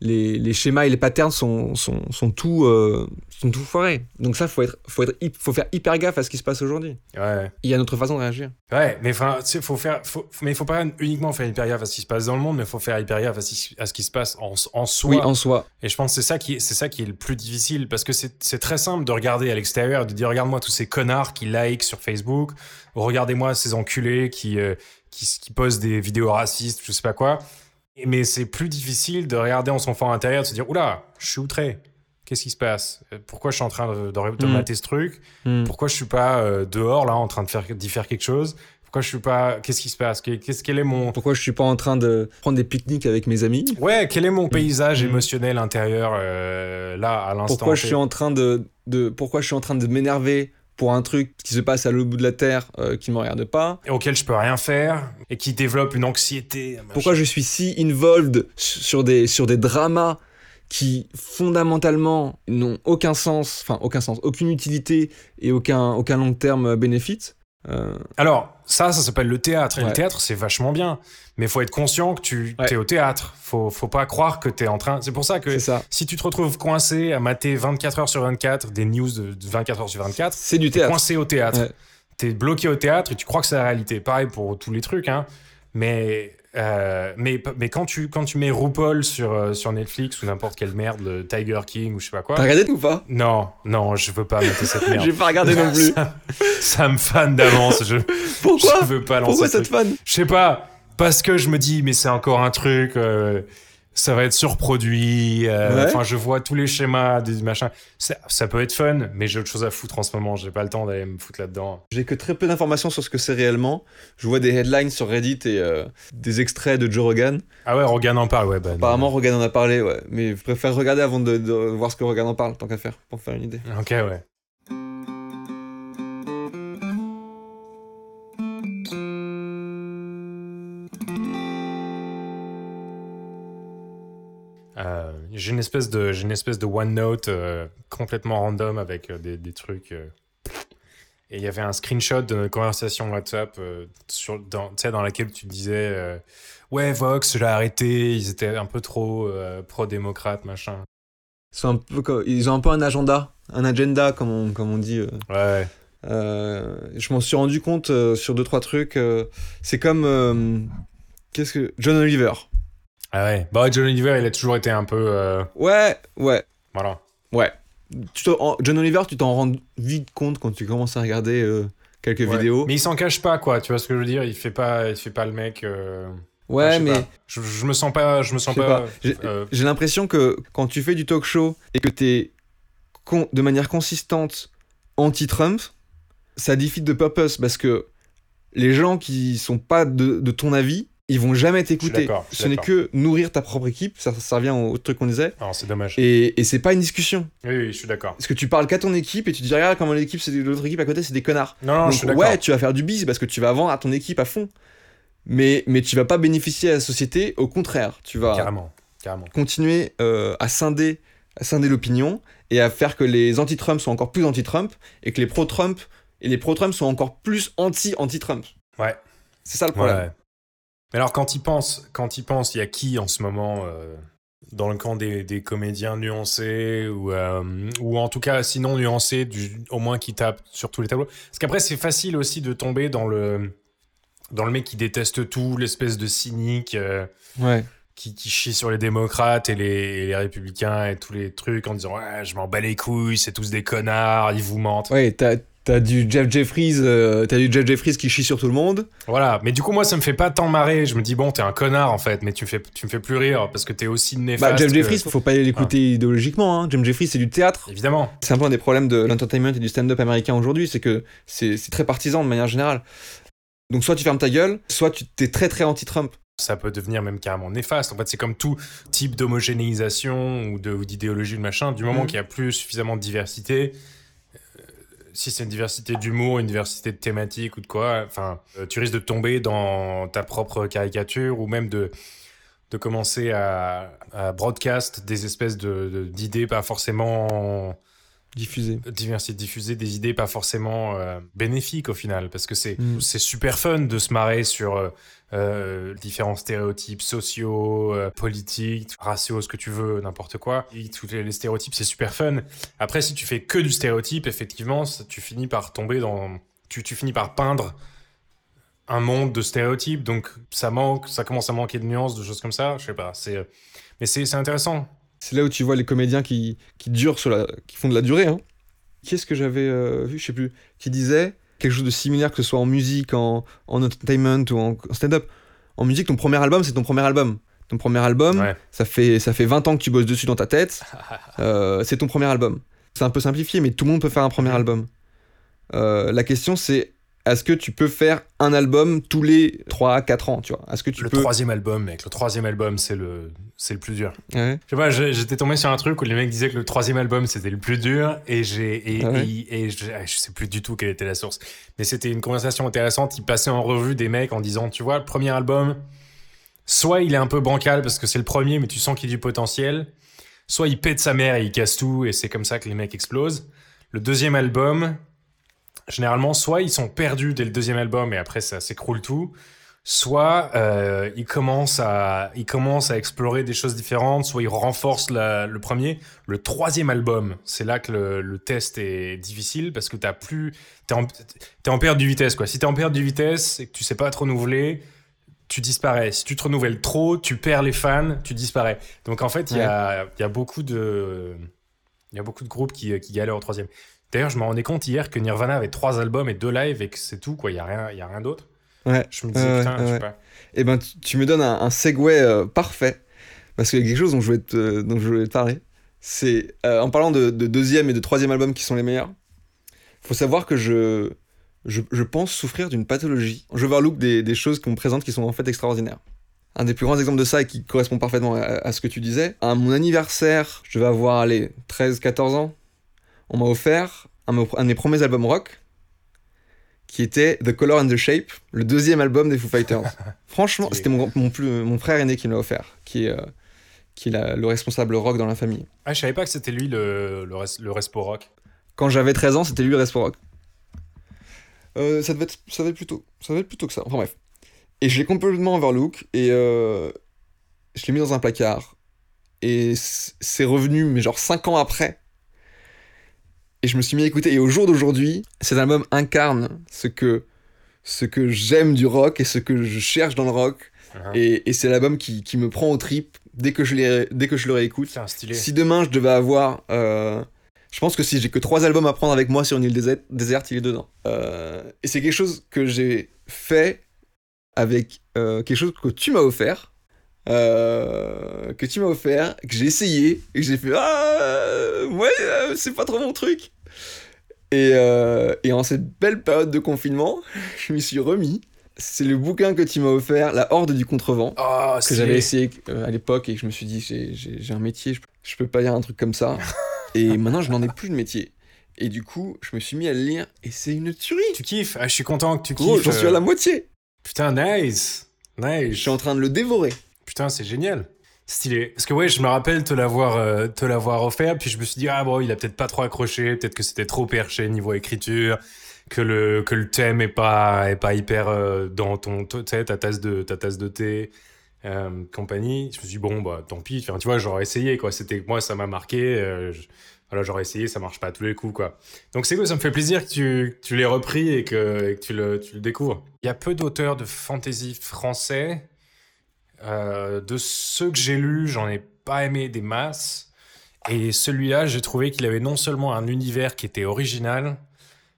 les, les schémas et les patterns sont, sont, sont tout, euh, sont tout foirés. Donc ça, faut être, faut être, faut faire hyper gaffe à ce qui se passe aujourd'hui. Ouais. Il y a notre façon de réagir. Ouais, mais enfin, tu faut faire, faut, mais il faut pas uniquement faire hyper gaffe à ce qui se passe dans le monde, mais il faut faire hyper gaffe à ce qui, à ce qui se passe en, en soi. Oui, en soi. Et je pense que c'est ça qui, est- c'est ça qui est le plus difficile parce que c'est, très simple de regarder à l'extérieur, de dire regarde-moi tous ces connards qui like sur Facebook, regardez-moi ces enculés qui, euh, qui, qui postent des vidéos racistes, je sais pas quoi. Mais c'est plus difficile de regarder en son fort intérieur, de se dire oula, je suis outré. Qu'est-ce qui se passe? Euh, Pourquoi je suis en train de, de, de Mm. mater ce truc? Hmm. Pourquoi je suis pas euh, dehors là en train de faire d'y faire quelque chose? Pourquoi je suis pas Qu'est-ce qui se passe? Qu'est-ce quel est mon Pourquoi je suis pas en train de prendre des pique-niques avec mes amis? Ouais, quel est mon paysage Mm. émotionnel intérieur euh, là à l'instant Pourquoi je T? suis en train de, de pourquoi je suis en train de m'énerver pour un truc qui se passe à l'autre bout de la terre euh, qui me regarde pas et auquel je peux rien faire et qui développe une anxiété. machin. Pourquoi je suis si involved sur des sur des dramas qui fondamentalement n'ont aucun sens, enfin aucun sens, aucune utilité et aucun aucun long terme bénéfice? Euh, Alors, ça, ça s'appelle le théâtre. Et Ouais. le théâtre, c'est vachement bien. Mais faut être conscient que tu Ouais. es au théâtre. Faut, faut pas croire que tu es en train. C'est pour ça que ça. si tu te retrouves coincé à mater 24 heures sur 24 des news de de 24 heures sur 24, C'est du théâtre. coincé au théâtre. Ouais. T'es bloqué au théâtre et tu crois que c'est la réalité. Pareil pour tous les trucs, hein. Mais, euh, mais, mais quand, tu, quand tu mets RuPaul sur, euh, sur Netflix ou n'importe quelle merde, le Tiger King ou je sais pas quoi. T'as regardé ou pas? Non, non, je veux pas mettre cette merde. J'ai pas regardé non plus. Ça, ça me fan d'avance. Je, Pourquoi? je veux pas lancer Pourquoi ça te fan Je sais pas, parce que je me dis, mais c'est encore un truc, euh, ça va être surproduit. euh, Ouais. Enfin, je vois tous les schémas, des machins. Ça, ça peut être fun, mais j'ai autre chose à foutre en ce moment. J'ai pas le temps d'aller me foutre là-dedans. J'ai que très peu d'informations sur ce que c'est réellement. Je vois des headlines sur Reddit et euh, des extraits de Joe Rogan. Ah ouais, Rogan en parle, ouais. Bah, Apparemment, Rogan en a parlé, ouais. Mais je préfère regarder avant de, de voir ce que Rogan en parle, tant qu'à faire, pour faire une idée. Ok, ouais. Euh, j'ai une espèce de j'ai une espèce de OneNote euh, complètement random avec euh, des, des trucs et il y avait un screenshot de notre conversation WhatsApp sur dans dans laquelle tu disais ouais Vox je l'ai arrêté ils étaient un peu trop pro démocrate machin Ils, sont un peu ils ont un peu un agenda, un agenda, comme on, comme on dit. ouais je m'en suis rendu compte sur deux, trois trucs. c'est comme. Qu'est-ce que. John Oliver. Ah ouais bah John Oliver il a toujours été un peu euh, Ouais, ouais, voilà ouais. Tu te- en- John Oliver, tu t'en rends vite compte quand tu commences à regarder euh, quelques Ouais. vidéos. Mais il s'en cache pas, quoi. Tu vois ce que je veux dire? Il fait pas, il fait pas le mec. euh, ouais, je sais mais. pas. Je, je me sens pas, je me sens Je sais pas. pas. J'ai- euh, J'ai l'impression que quand tu fais du talk show et que t'es con- de manière consistante anti-Trump, ça defeat de purpose parce que les gens qui sont pas de, de ton avis, ils vont jamais t'écouter. Ce n'est que nourrir ta propre équipe, ça, ça revient au truc qu'on disait, Non, c'est dommage. et, et c'est pas une discussion. Oui, oui, je suis d'accord. Parce que tu parles qu'à ton équipe et tu dis regarde comment l'équipe, c'est l'autre équipe à côté, c'est des connards. Non, non, je Donc suis d'accord. ouais, tu vas faire du bise parce que tu vas vendre à ton équipe à fond. Mais, mais tu vas pas bénéficier à la société, au contraire, tu vas Carrément, carrément. continuer euh, à scinder, à scinder l'opinion et à faire que les anti-Trump soient encore plus anti-Trump et que les pro-Trump et les pro-Trump soient encore plus anti-anti-Trump. Ouais. C'est ça le Ouais. Mais alors, quand il pense, quand il pense, il y a qui en ce moment euh, dans le camp des, des comédiens nuancés ou, euh, ou en tout cas, sinon nuancés, du, au moins qui tapent sur tous les tableaux? Parce qu'après, c'est facile aussi de tomber dans le dans le mec qui déteste tout, l'espèce de cynique. euh, Ouais. qui, qui chie sur les démocrates et les, et les républicains et tous les trucs en disant ouais je m'en bats les couilles c'est tous des connards ils vous mentent Ouais, t'as, t'as du Jeff Jeffries, euh, t'as du Jeff Jeffries qui chie sur tout le monde. voilà mais du coup moi ça me fait pas tant marrer je me dis bon t'es un connard en fait mais tu me fais tu me fais plus rire parce que t'es aussi néfaste Bah, Jeff que- Jeffries, faut pas l'écouter idéologiquement. Hein. Jeff Jeffries, c'est du théâtre. évidemment C'est un peu un des problèmes de l'entertainment et du stand-up américain aujourd'hui, c'est que c'est, très partisan de manière générale. Donc soit tu fermes ta gueule, soit tu t'es très très anti-Trump. ça peut devenir même carrément néfaste en fait c'est comme tout type d'homogénéisation ou ou d'idéologie ou de machin du moment Mhm. qu'il y a plus suffisamment de diversité si c'est une diversité d'humour, une diversité de thématiques ou de quoi, enfin, euh, tu risques de tomber dans ta propre caricature ou même de, de commencer à, broadcast des espèces de- d'idées pas forcément diffuser. Diversi- diffuser des idées pas forcément euh, bénéfiques au final, parce que c'est Mm. c'est super fun de se marrer sur euh, euh, différents stéréotypes sociaux, euh, politiques, raciaux, ce que tu veux, n'importe quoi. Et tous les, les stéréotypes, c'est super fun. Après, si tu fais que du stéréotype, effectivement, ça- tu finis par tomber dans... Tu, tu finis par peindre un monde de stéréotypes, donc ça manque, ça commence à manquer de nuances, de choses comme ça, je sais pas. C'est, mais c'est intéressant. C'est là où tu vois les comédiens qui, qui durent sur la, qui font de la durée. Hein. Qu'est-ce que j'avais euh, vu, je sais plus, qui disait quelque chose de similaire, que ce soit en musique, en, en entertainment ou en stand-up. En musique, ton premier album, c'est ton premier album. Ton premier album, Ouais. ça, fait, ça fait 20 ans que tu bosses dessus dans ta tête. Euh, c'est ton premier album. C'est un peu simplifié, mais tout le monde peut faire un premier album. Euh, la question, c'est est-ce que tu peux faire un album tous les 3 à 4 ans, tu vois? Est-ce que tu le peux... troisième album, mec, le troisième album, c'est le, c'est le plus dur. Ouais. Je sais pas, j'étais tombé sur un truc où les mecs disaient que le troisième album c'était le plus dur et j'ai et, Ah ouais et- et je, ah, je sais plus du tout quelle était la source. Mais c'était une conversation intéressante. Ils passaient en revue des mecs en disant, tu vois, le premier album, soit il est un peu bancal parce que c'est le premier, mais tu sens qu'il y a du potentiel. Soit il pète sa mère et il casse tout et c'est comme ça que les mecs explosent. Le deuxième album, généralement, soit ils sont perdus dès le deuxième album et après ça s'écroule tout soit euh, il commence à il commence à explorer des choses différentes, soit il renforce la- le premier. Le troisième album, c'est là que le, le test est difficile parce que t'as plus t'es en en perte de vitesse quoi. Si t'es en perte de vitesse et que tu sais pas te renouveler, tu disparais. Si tu te renouvelles trop, tu perds les fans, tu disparais. Donc en fait, il y a il y a beaucoup de il y a beaucoup de groupes qui, qui galèrent au troisième. D'ailleurs, je me rendais compte hier que Nirvana avait trois albums et deux lives et que c'est tout quoi. Il y a rien y a rien d'autre. Ouais. Je me disais, Ouais, putain, ouais, je sais pas. Eh ben, tu, tu me donnes un, un segue euh, parfait. Parce qu'il y a quelque chose dont je voulais te, dont je voulais te parler. C'est euh, en parlant de, de deuxième et de troisième album qui sont les meilleurs. Faut savoir que je, je, je pense souffrir d'une pathologie. J'overlook des, des choses qu'on me présente qui sont en fait extraordinaires. Un des plus grands exemples de ça et qui correspond parfaitement à, à ce que tu disais. À mon anniversaire, je devais avoir allez, 13-14 ans. On m'a offert un, de mes- un de mes premiers albums rock qui était The Color and the Shape, le deuxième album des Foo Fighters. Franchement, c'était mon, mon, plus, mon frère aîné qui me l'a offert, qui est, euh, qui est la- le responsable rock dans la famille. Ah, je savais pas que c'était lui le, le, res- le Respo Rock. Quand j'avais 13 ans, c'était lui le Respo Rock. Euh, ça, devait être, ça, devait être plutôt, ça devait être plutôt que ça. Enfin bref. Et je l'ai complètement overlook et euh, je l'ai mis dans un placard. Et c'est revenu, mais genre 5 ans après. Et je me suis mis à écouter. Et au jour d'aujourd'hui, cet album incarne ce que, ce que j'aime du rock et ce que je cherche dans le rock. Uh-huh. Et, et c'est l'album qui, qui me prend au trip dès que je, les, dès que je le réécoute. C'est un stylé. Si demain je devais avoir. euh, je pense que si j'ai que trois albums à prendre avec moi sur une île déserte, déserte il est dedans. Euh, et c'est quelque chose que j'ai fait avec euh, quelque chose que tu m'as offert. Euh, que tu m'as offert, que j'ai essayé, et que j'ai fait Ah, ouais, euh, c'est pas trop mon truc. Et, euh, et en cette belle période de confinement, je m'y suis remis. C'est le bouquin que tu m'as offert, La Horde du Contrevent Oh, que j'avais essayé à l'époque et que je me suis dit j'ai- un métier, je, je peux pas dire un truc comme ça. et maintenant je n'en ai plus de métier. Et du coup, je me suis mis à le lire et c'est une tuerie. Tu kiffes Ah, je suis content que tu kiffes. Gros, j'en suis à la moitié. Putain, nice. Je Nice. suis en train de le dévorer. Putain, c'est génial. Stylé. Parce que ouais, je me rappelle te l'avoir euh, te l'avoir offert, puis je me suis dit ah bon, il a peut-être pas trop accroché, peut-être que c'était trop perché niveau écriture, que le que le thème est pas est pas hyper euh, dans ton ta tasse de ta tasse de thé euh, compagnie. Je me suis dit bon bah tant pis, enfin tu vois, j'aurais essayé quoi, c'était moi ça m'a marqué euh, je- j'aurais essayé, ça marche pas à tous les coups quoi. Donc c'est cool, ça me fait plaisir que tu, tu l'aies repris et que, que tu, le, tu le découvres. Il y a peu d'auteurs de fantasy français. Euh, de ceux que j'ai lus, j'en ai pas aimé des masses. Et celui-là, j'ai trouvé qu'il avait non seulement un univers qui était original,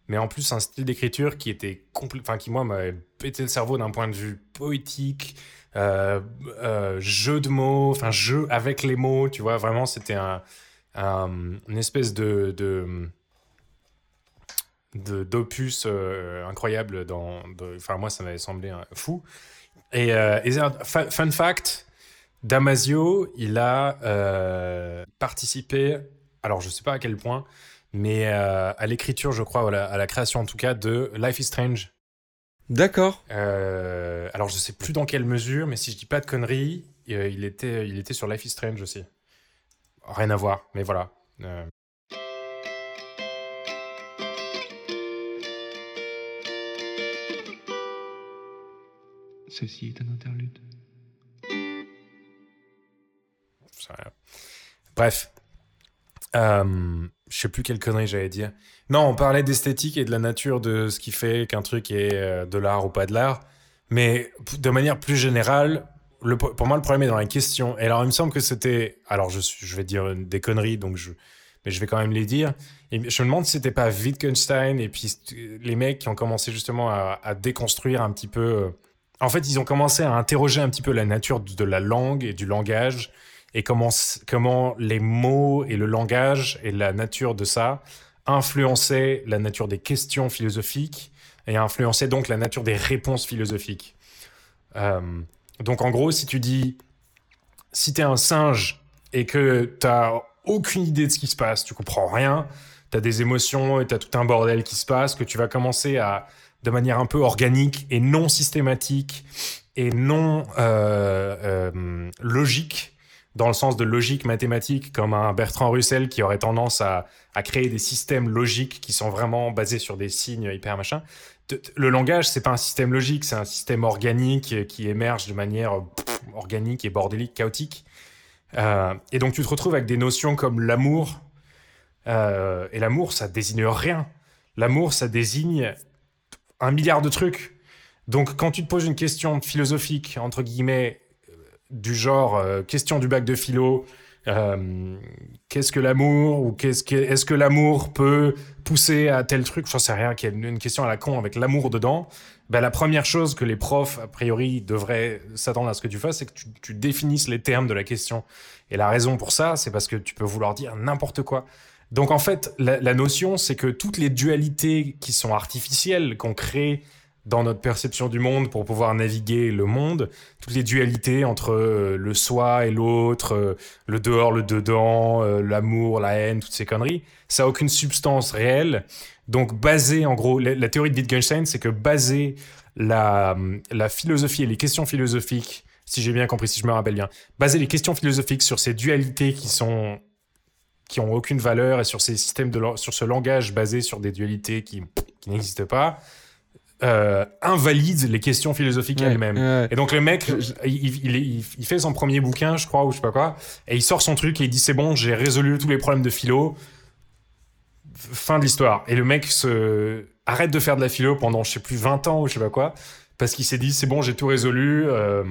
mais en plus un style d'écriture qui était enfin qui moi m'avait pété le cerveau d'un point de vue poétique, euh, euh, jeu de mots, enfin jeu avec les mots, tu vois, vraiment c'était un, un- une espèce de, de d'opus incroyable dans enfin moi ça m'avait semblé fou et, euh, et fun fact Damasio il a euh, participé alors je sais pas à quel point mais euh, à l'écriture je crois à la, à la création en tout cas de Life is Strange. D'accord. Euh, alors je sais plus dans quelle mesure mais si je dis pas de conneries il était il était sur Life is Strange aussi. Rien à voir mais voilà Ceci est un interlude. Bref. Euh, je sais plus quelle connerie j'allais dire. Non, on parlait d'esthétique et de la nature de ce qui fait qu'un truc est euh, de l'art ou pas de l'art. Mais de manière plus générale, le, pour moi, le problème est dans la question. Et alors, il me semble que c'était. Alors, je, vais dire des conneries, donc je, mais je vais quand même les dire. Je me demande si c'était pas Wittgenstein et puis euh, les mecs qui ont commencé justement à, à déconstruire un petit peu. En fait, ils ont commencé à interroger un petit peu la nature de la langue et du langage et comment les mots et le langage et la nature de ça influençaient la nature des questions philosophiques et influençaient donc la nature des réponses philosophiques. Euh, donc en gros, si tu dis, si t'es un singe et que t'as aucune idée de ce qui se passe, tu comprends rien, t'as des émotions et t'as tout un bordel qui se passe, que tu vas commencer à, de manière un peu organique et non systématique et non euh, euh, logique, dans le sens de logique mathématique, comme un Bertrand Russell qui aurait tendance à, créer des systèmes logiques qui sont vraiment basés sur des signes hyper machin. Le langage, c'est pas un système logique, c'est un système organique qui émerge de manière organique et bordélique, chaotique. Euh, et donc tu te retrouves avec des notions comme l'amour. Euh, et l'amour, ça désigne rien. L'amour, ça désigne un milliard de trucs. Donc quand tu te poses une question philosophique, entre guillemets, euh, du genre euh, question du bac de philo, euh, qu'est-ce que l'amour ou qu'est-ce que est-ce que l'amour peut pousser à tel truc? J'en sais rien qu'il y a une, question à la con avec l'amour dedans. Ben, la première chose que les profs a priori devraient s'attendre à ce que tu fasses c'est que tu définisses les termes de la question. Et la raison pour ça c'est parce que tu peux vouloir dire n'importe quoi donc en fait la, notion c'est que toutes les dualités qui sont artificielles qu'on crée dans notre perception du monde pour pouvoir naviguer le monde, toutes les dualités entre euh, le soi et l'autre, euh, le dehors, le dedans, euh, l'amour, la haine, toutes ces conneries, ça a aucune substance réelle. Donc baser, en gros, la, la théorie de Wittgenstein, c'est que baser la, la philosophie et les questions philosophiques, si j'ai bien compris, si je me rappelle bien, baser les questions philosophiques sur ces dualités qui sont qui ont aucune valeur et sur ces systèmes de sur ce langage basé sur des dualités qui, qui n'existent pas, euh, invalide les questions philosophiques Ouais, elles-mêmes. ouais. Et donc le mec, il, il- il- il fait son premier bouquin, je crois, ou je sais pas quoi, et il sort son truc et il dit c'est bon, j'ai résolu tous les problèmes de philo. Fin de l'histoire. Et le mec se arrête de faire de la philo pendant je sais plus 20 ans ou je sais pas quoi, parce qu'il s'est dit c'est bon, j'ai tout résolu. euh,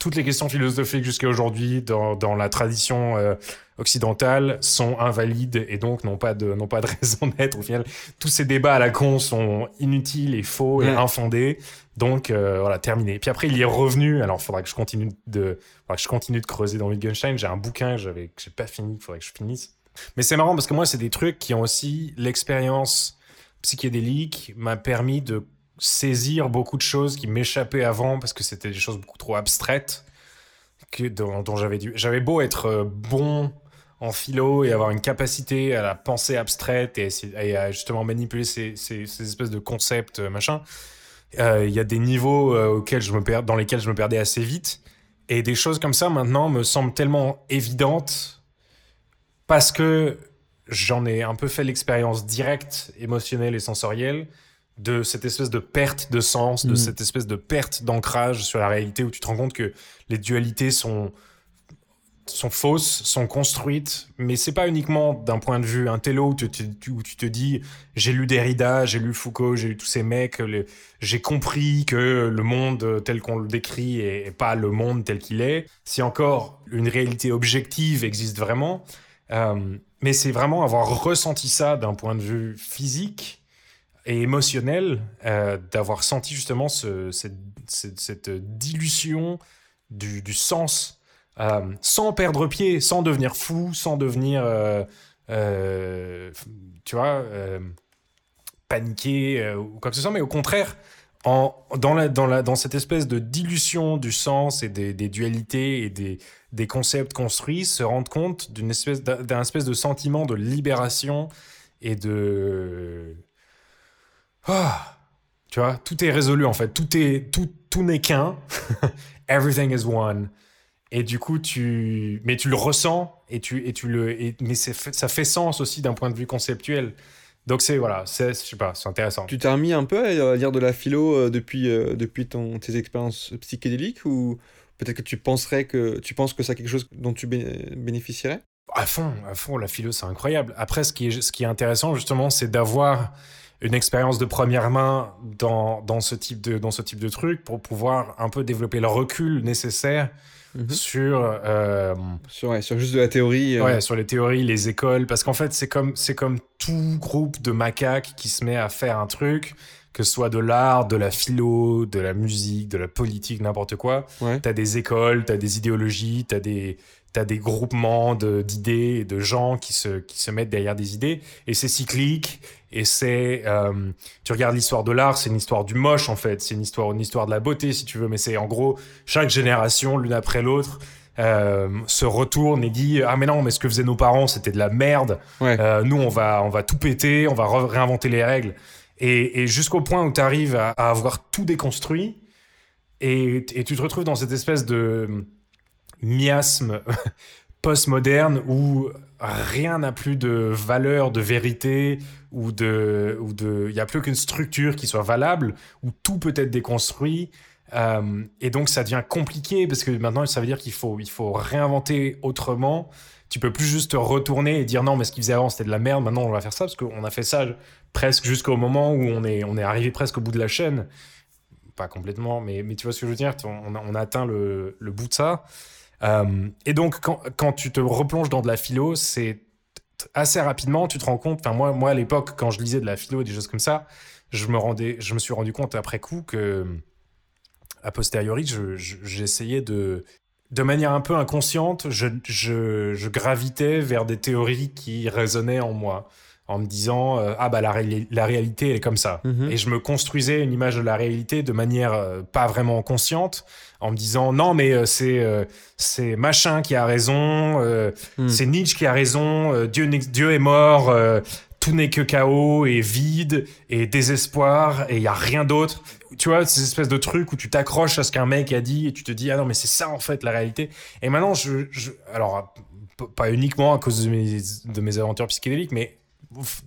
toutes les questions philosophiques jusqu'à aujourd'hui dans, dans la tradition euh, occidentale sont invalides et donc n'ont pas de n'ont pas de raison d'être. Au final, tous ces débats à la con sont inutiles et faux et infondés. Donc euh, voilà, terminé. Puis après, il y est revenu. Alors, il faudra que je continue de, faudra que je continue de creuser dans Wittgenstein. J'ai un bouquin que j'avais, que j'ai pas fini. Il faudrait que je finisse. Mais c'est marrant parce que moi, c'est des trucs qui ont aussi l'expérience psychédélique m'a permis de saisir beaucoup de choses qui m'échappaient avant parce que c'était des choses beaucoup trop abstraites que dont, j'avais dû. J'avais beau être euh, bon en philo et avoir une capacité à la pensée abstraite et, à justement manipuler ces, ces- ces espèces de concepts euh, machin. Euh, Il y a des niveaux auxquels je me dans lesquels je me perdais assez vite et des choses comme ça maintenant me semblent tellement évidentes parce que j'en ai un peu fait l'expérience directe, émotionnelle et sensorielle de cette espèce de perte de sens, de Mm. cette espèce de perte d'ancrage sur la réalité où tu te rends compte que les dualités sont sont fausses, sont construites, mais c'est pas uniquement d'un point de vue intello où tu, tu- où tu te dis j'ai lu Derrida, j'ai lu Foucault, j'ai lu tous ces mecs, j'ai compris que le monde tel qu'on le décrit est, est pas le monde tel qu'il est. Si encore une réalité objective existe vraiment, euh, mais c'est vraiment avoir ressenti ça d'un point de vue physique et émotionnel, euh, d'avoir senti justement ce- cette, dilution du, sens, euh, sans perdre pied, sans devenir fou, sans devenir, euh, tu vois, euh, ou quoi que ce soit, mais au contraire, en, dans, la, dans, la, dans cette espèce de dilution du sens et des, dualités et des, des concepts construits, se rendre compte d'une espèce, d'un espèce de sentiment de libération et de... Ah, tu vois, tout est résolu en fait, tout est tout, tout n'est qu'un. Everything is one. Et du coup, tu mais tu le ressens et tu et tu le et- mais ça fait sens aussi d'un point de vue conceptuel. Donc c'est voilà, c'est je sais pas, c'est intéressant. Tu t'es remis un peu à lire de la philo euh, depuis, euh, depuis ton, tes expériences psychédéliques ou peut-être que tu penserais que tu penses que c'est quelque chose dont tu bé- bénéficierais? À fond, à fond, la philo, c'est incroyable. Après, ce qui est, ce qui est intéressant, justement, c'est d'avoir une expérience de première main dans, dans, ce type de, dans ce type de truc pour pouvoir un peu développer le recul nécessaire Mhm. sur, euh, sur, ouais, sur juste de la théorie. euh, ouais, sur les théories, les écoles. Parce qu'en fait, c'est comme, c'est comme tout groupe de macaques qui se met à faire un truc, que ce soit de l'art, de la philo, de la musique, de la politique, n'importe quoi. ouais. T'as des écoles, t'as des idéologies, t'as des, t'as des groupements de- d'idées et de gens qui se, qui se mettent derrière des idées. Et c'est cyclique. Et c'est. euh, tu regardes l'histoire de l'art, c'est une histoire du moche, en fait. C'est une histoire, une histoire de la beauté, si tu veux. Mais c'est en gros, chaque génération, l'une après l'autre, euh, se retourne et dit Ah, mais non, mais ce que faisaient nos parents, c'était de la merde. Ouais. Euh, nous, on va, on va tout péter, on va réinventer les règles. Et, et jusqu'au point où tu arrives à, à avoir tout déconstruit, et, et tu te retrouves dans cette espèce de miasme postmoderne où rien n'a plus de valeur, de vérité, ou de, ou de, il n'y a plus qu'une structure qui soit valable, où tout peut être déconstruit. Euh, et donc ça devient compliqué parce que maintenant ça veut dire qu'il faut, il faut réinventer autrement. Tu peux plus juste te retourner et dire non mais ce qu'ils faisaient avant c'était de la merde. Maintenant on va faire ça parce qu'on a fait ça presque jusqu'au moment où on est, on est arrivé presque au bout de la chaîne. Pas complètement, mais, mais tu vois ce que je veux dire? On, on a atteint le, le bout de ça. Euh, et donc, quand, tu te replonges dans de la philo, c'est assez rapidement, tu te rends compte. Enfin, moi, moi, à l'époque, quand je lisais de la philo et des choses comme ça, je me, rendais, je me suis rendu compte après coup que, a posteriori, j'essayais de. De manière un peu inconsciente, je, je, gravitais vers des théories qui résonnaient en moi, en me disant euh, ah bah la, ré la, réalité elle est comme ça. Mhm. Et je me construisais une image de la réalité de manière euh, pas vraiment consciente, en me disant non mais euh, c'est c'est machin qui a raison, mm. c'est Nietzsche qui a raison, Dieu Dieu est mort, tout n'est que chaos et vide et désespoir et il y a rien d'autre. Tu vois, ces espèces de trucs où tu t'accroches à ce qu'un mec a dit et tu te dis ah non mais c'est ça en fait la réalité. Et maintenant je, je alors pas uniquement à cause de mes, de mes aventures psychédéliques, mais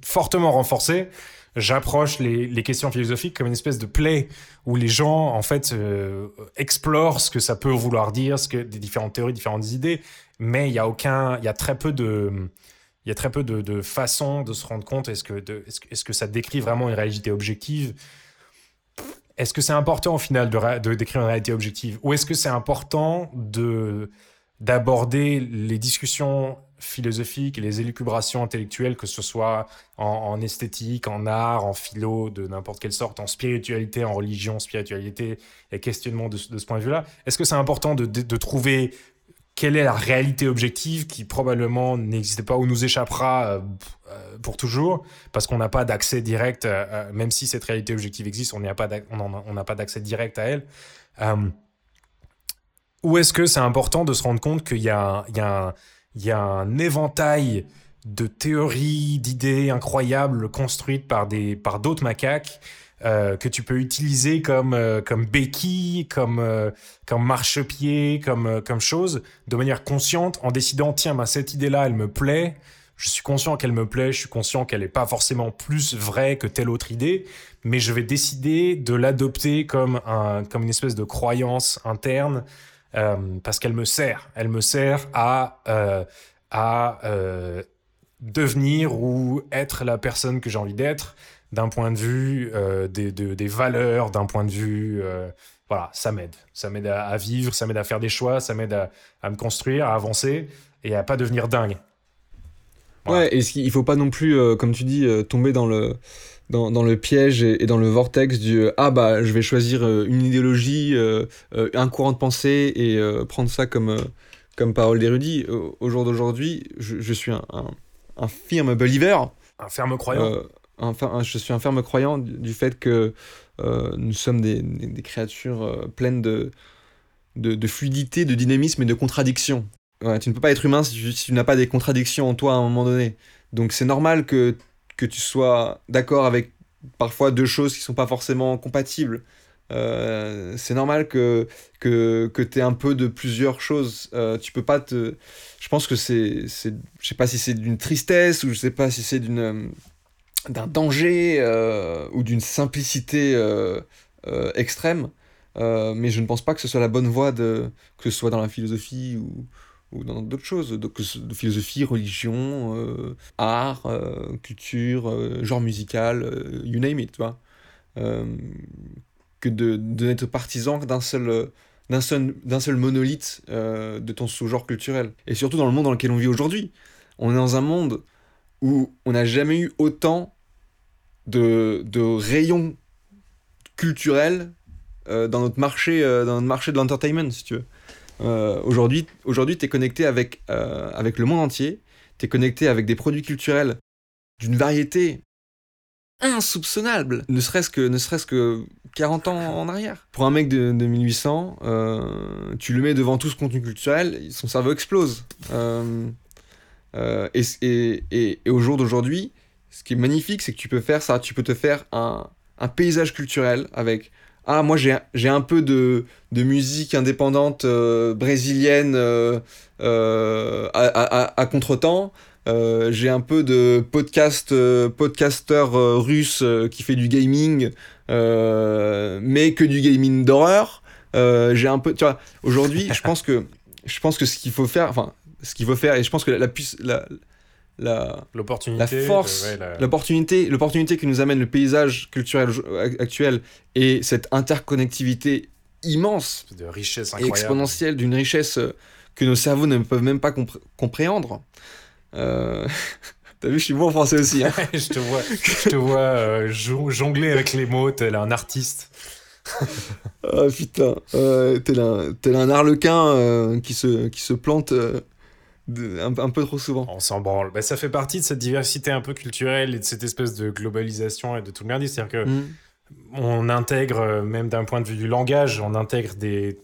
fortement renforcé, j'approche les, questions philosophiques comme une espèce de play où les gens en fait euh, explorent ce que ça peut vouloir dire, ce que des différentes théories, différentes idées, mais il y a aucun, il y a très peu de il y a très peu de, de façons de se rendre compte est-ce que, est-ce, est que ça décrit vraiment une réalité objective? Est-ce que c'est important au final de, de décrire une réalité objective? Ou est-ce que c'est important de d'aborder les discussions philosophiques et les élucubrations intellectuelles, que ce soit en, esthétique, en art, en philo, de n'importe quelle sorte, en spiritualité, en religion, spiritualité et questionnement de, ce point de vue-là. Est-ce que c'est important de, de, trouver quelle est la réalité objective qui probablement n'existe pas ou nous échappera euh, pour toujours? Parce qu'on n'a pas d'accès direct, euh, même si cette réalité objective existe, on n'a pas d'accès direct à elle. Euh, ou est-ce que c'est important de se rendre compte qu'il y a, il y a un, il y a un éventail de théories, d'idées incroyables construites par des par d'autres macaques euh, que tu peux utiliser comme euh, comme béquille, comme euh, comme marchepied, comme comme chose de manière consciente en décidant tiens bah, cette idée là elle me plaît, je suis conscient qu'elle me plaît, je suis conscient qu'elle n'est pas forcément plus vraie que telle autre idée, mais je vais décider de l'adopter comme un comme une espèce de croyance interne euh, parce qu'elle me sert. Elle me sert à, euh, à euh, devenir ou être la personne que j'ai envie d'être d'un point de vue des, de, des, valeurs, d'un point de vue... voilà, ça m'aide. Ça m'aide à, vivre, ça m'aide à faire des choix, ça m'aide à, me construire, à avancer et à pas devenir dingue. Ouais, et il faut pas non plus, comme tu dis, tomber dans le, dans, dans, le piège et, et, dans le vortex du euh, ah bah je vais choisir euh, une idéologie, euh, un courant de pensée et prendre ça comme, comme parole d'érudit. Au jour d'aujourd'hui, je, je, suis un, un, un, firme believer. Un ferme croyant. enfin, je suis un ferme croyant du, du fait que nous sommes des, des, des créatures pleines de, de, de, fluidité, de dynamisme et de contradictions. Ouais, tu ne peux pas être humain si tu, si tu n'as pas des contradictions en toi à un moment donné. Donc c'est normal que que tu sois d'accord avec parfois deux choses qui sont pas forcément compatibles. Euh, c'est normal que, que, que tu aies un peu de plusieurs choses. Euh, tu peux pas te. Je pense que c'est. Je sais pas si c'est d'une tristesse ou je sais pas si c'est d'une. d'un danger euh, ou d'une simplicité euh, euh, extrême. Euh, mais je ne pense pas que ce soit la bonne voie de que ce soit dans la philosophie ou, ou dans d'autres choses, de philosophie, religion, euh, art, euh, culture, euh, genre musical, you name it, tu vois. Que de, de n'être partisan d'un seul, d'un seul, d'un seul monolithe de ton sous-genre culturel. Et surtout dans le monde dans lequel on vit aujourd'hui. On est dans un monde où on n'a jamais eu autant de, de rayons culturels dans, notre marché, dans notre marché de l'entertainment, si tu veux. Euh, aujourd'hui, aujourd'hui tu es connecté avec, euh, avec le monde entier, tu es connecté avec des produits culturels d'une variété insoupçonnable, ne serait-ce que, serait que 40 ans en arrière. Pour un mec de, de 1800, euh, tu le mets devant tout ce contenu culturel, son cerveau explose. Et, et, et- et au jour d'aujourd'hui, ce qui est magnifique, c'est que tu peux faire ça, tu peux te faire un, un paysage culturel avec ah moi j'ai un peu de, musique indépendante euh, brésilienne euh, euh, à, à, contretemps. J'ai un peu de podcast podcasteur russe qui fait du gaming, mais que du gaming d'horreur. Aujourd'hui, je pense que ce qu'il faut faire, enfin, ce qu'il faut faire, et je pense que la, la, la, la, L'opportunité. la force, de- ouais, la- l'opportunité, l'opportunité que nous amène le paysage culturel actuel et cette interconnectivité immense de richesse et exponentielle d'une richesse euh, que nos cerveaux ne peuvent même pas compré- compréhendre. Euh, T'as vu, je suis bon en français aussi. Hein. je te vois, je te vois euh, jon- jongler avec les mots, tel un artiste. Ah putain, euh, tel, un, tel un arlequin euh, qui, se, qui se plante euh, de- un, un peu trop souvent. On s'en branle. Bah, ça fait partie de cette diversité un peu culturelle et de cette espèce de globalisation et de tout le merdier. C'est-à-dire que Mm. on intègre, euh, même d'un point de vue du langage, on intègre des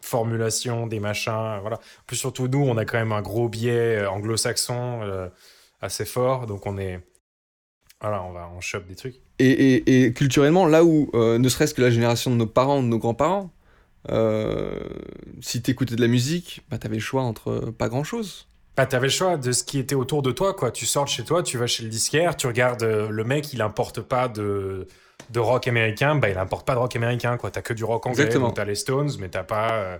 formulations, des machins. Voilà. Plus surtout nous, on a quand même un gros biais euh, anglo-saxon euh, assez fort. Donc on est. Voilà, on va on chope des trucs. Et, et- et culturellement, là où, euh, ne serait-ce que la génération de nos parents, de nos grands-parents, euh, si t'écoutais de la musique, bah t'avais le choix entre pas grand-chose. Bah, t'avais le choix de ce qui était autour de toi, quoi. Tu sors de chez toi, tu vas chez le disquaire, tu regardes euh, le mec, il importe pas de, de rock américain, bah, il importe pas de rock américain, quoi. T'as que du rock anglais, Exactement. donc t'as les Stones, mais t'as pas, euh,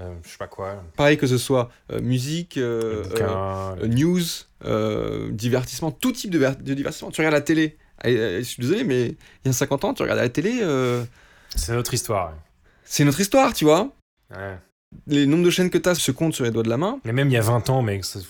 euh, je sais pas quoi, Pareil que ce soit euh, musique, bouquin, news, divertissement, tout type de, ver- de divertissement. Tu regardes la télé, je suis désolé, mais il y a 50 ans, tu regardais la télé, c'est notre histoire. C'est notre histoire, tu vois. ouais. Les nombres de chaînes que t'as se comptent sur les doigts de la main. Mais même il y a 20 ans, mec, ça-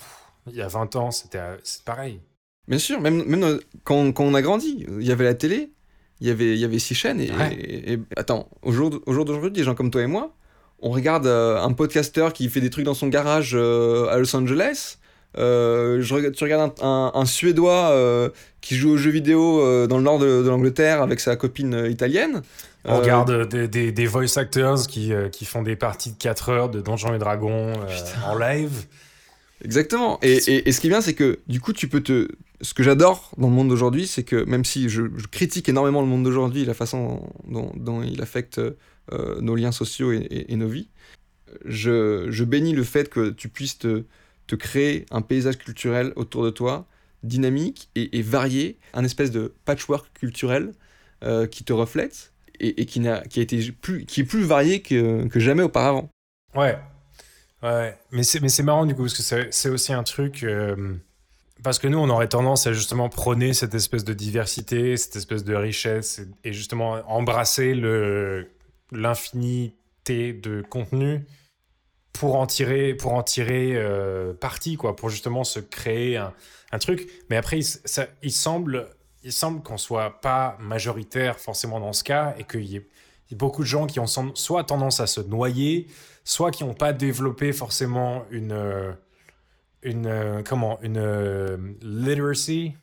il y a 20 ans, c'était euh, pareil. Bien sûr, même, même dans- quand, quand on a grandi, il y avait la télé, il y avait, il y avait six chaînes. Et, Ouais. et- et- attends, au jour, jour d'aujourd'hui, des gens comme toi et moi, on regarde euh, un podcasteur qui fait des trucs dans son garage euh, à Los Angeles. euh, je regarde- tu regardes un, un- un Suédois euh, qui joue aux jeux vidéo euh, dans le nord de, de l'Angleterre avec sa copine euh, italienne. On Euh, regarde euh, des, des, des voice actors qui, euh, qui font des parties de 4 heures de Donjons et Dragons euh, en live. Exactement. Et, et- et ce qui est bien, c'est que du coup, tu peux te. Ce que j'adore dans le monde d'aujourd'hui, c'est que même si je, je critique énormément le monde d'aujourd'hui, la façon dont, dont il affecte euh, nos liens sociaux et, nos vies, je, je bénis le fait que tu puisses te, te créer un paysage culturel autour de toi, dynamique et, et varié, un espèce de patchwork culturel euh, qui te reflète et, qui, n'a, qui, a été plus, qui est plus varié que, que jamais auparavant. Ouais. Ouais. Mais c'est, marrant du coup, parce que c'est, aussi un truc. euh, parce que nous, on aurait tendance à justement prôner cette espèce de diversité, cette espèce de richesse, et, justement embrasser l'infinité de contenu pour en tirer, pour en tirer euh, parti, quoi, pour justement se créer un, un truc. Mais après, ça, il semble, il semble qu'on soit pas majoritaire forcément dans ce cas, et qu'il y ait beaucoup de gens qui ont soit tendance à se noyer, soit qui n'ont pas développé forcément une, euh, une euh, comment, une euh, literacy,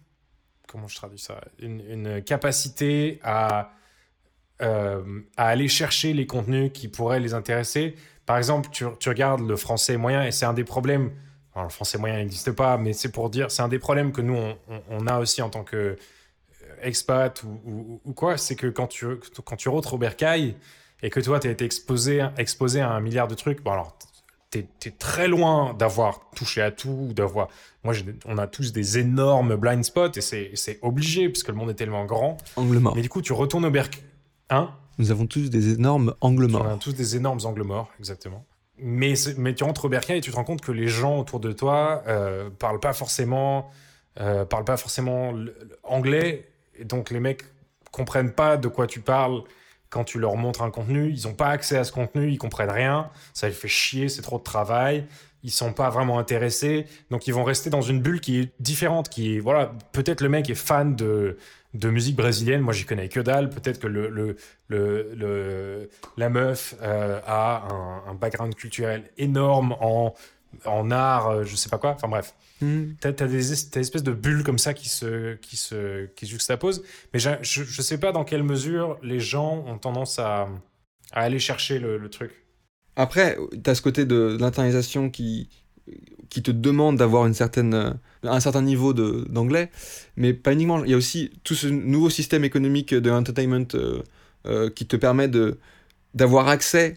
comment je traduis ça, une, une capacité à, à aller chercher les contenus qui pourraient les intéresser. Par exemple, tu, regardes le français moyen, et c'est un des problèmes. Alors, le français moyen n'existe pas, mais c'est pour dire, c'est un des problèmes que nous, on, on- a aussi en tant que expat ou, ou- ou quoi, c'est que quand tu, quand tu rentres au bercail et que toi, tu as été exposé, exposé à un milliard de trucs, bon alors, t'es es très loin d'avoir touché à tout, ou d'avoir. Moi, on a tous des énormes blind spots et c'est obligé puisque le monde est tellement grand. Angle mort. Mais du coup, tu retournes au Berck. Hein? Nous avons tous des énormes angles On morts. a tous des énormes angles morts, exactement. Mais, mais tu rentres au bercail et tu te rends compte que les gens autour de toi euh, parlent pas forcément, euh, parlent pas forcément anglais. Donc les mecs comprennent pas de quoi tu parles quand tu leur montres un contenu. Ils ont pas accès à ce contenu, ils comprennent rien. Ça les fait chier, c'est trop de travail. Ils sont pas vraiment intéressés. Donc ils vont rester dans une bulle qui est différente. Qui voilà, peut-être le mec est fan de, de musique brésilienne. Moi, j'y connais que dalle. Peut-être que le, le, le, la meuf euh, a un background culturel énorme en, en art, euh, je sais pas quoi. Enfin bref, Hmm. t'as as des, es- t'as des espèces de bulles comme ça qui se, qui se, qui se juxtaposent. Mais je, je sais pas dans quelle mesure les gens ont tendance à, à aller chercher le, le truc. Après, tu as ce côté de, de l'internalisation qui, qui te demande d'avoir une certaine, un certain niveau de- d'anglais, mais pas uniquement. Il y a aussi tout ce nouveau système économique de entertainment euh, euh, qui te permet de d'avoir accès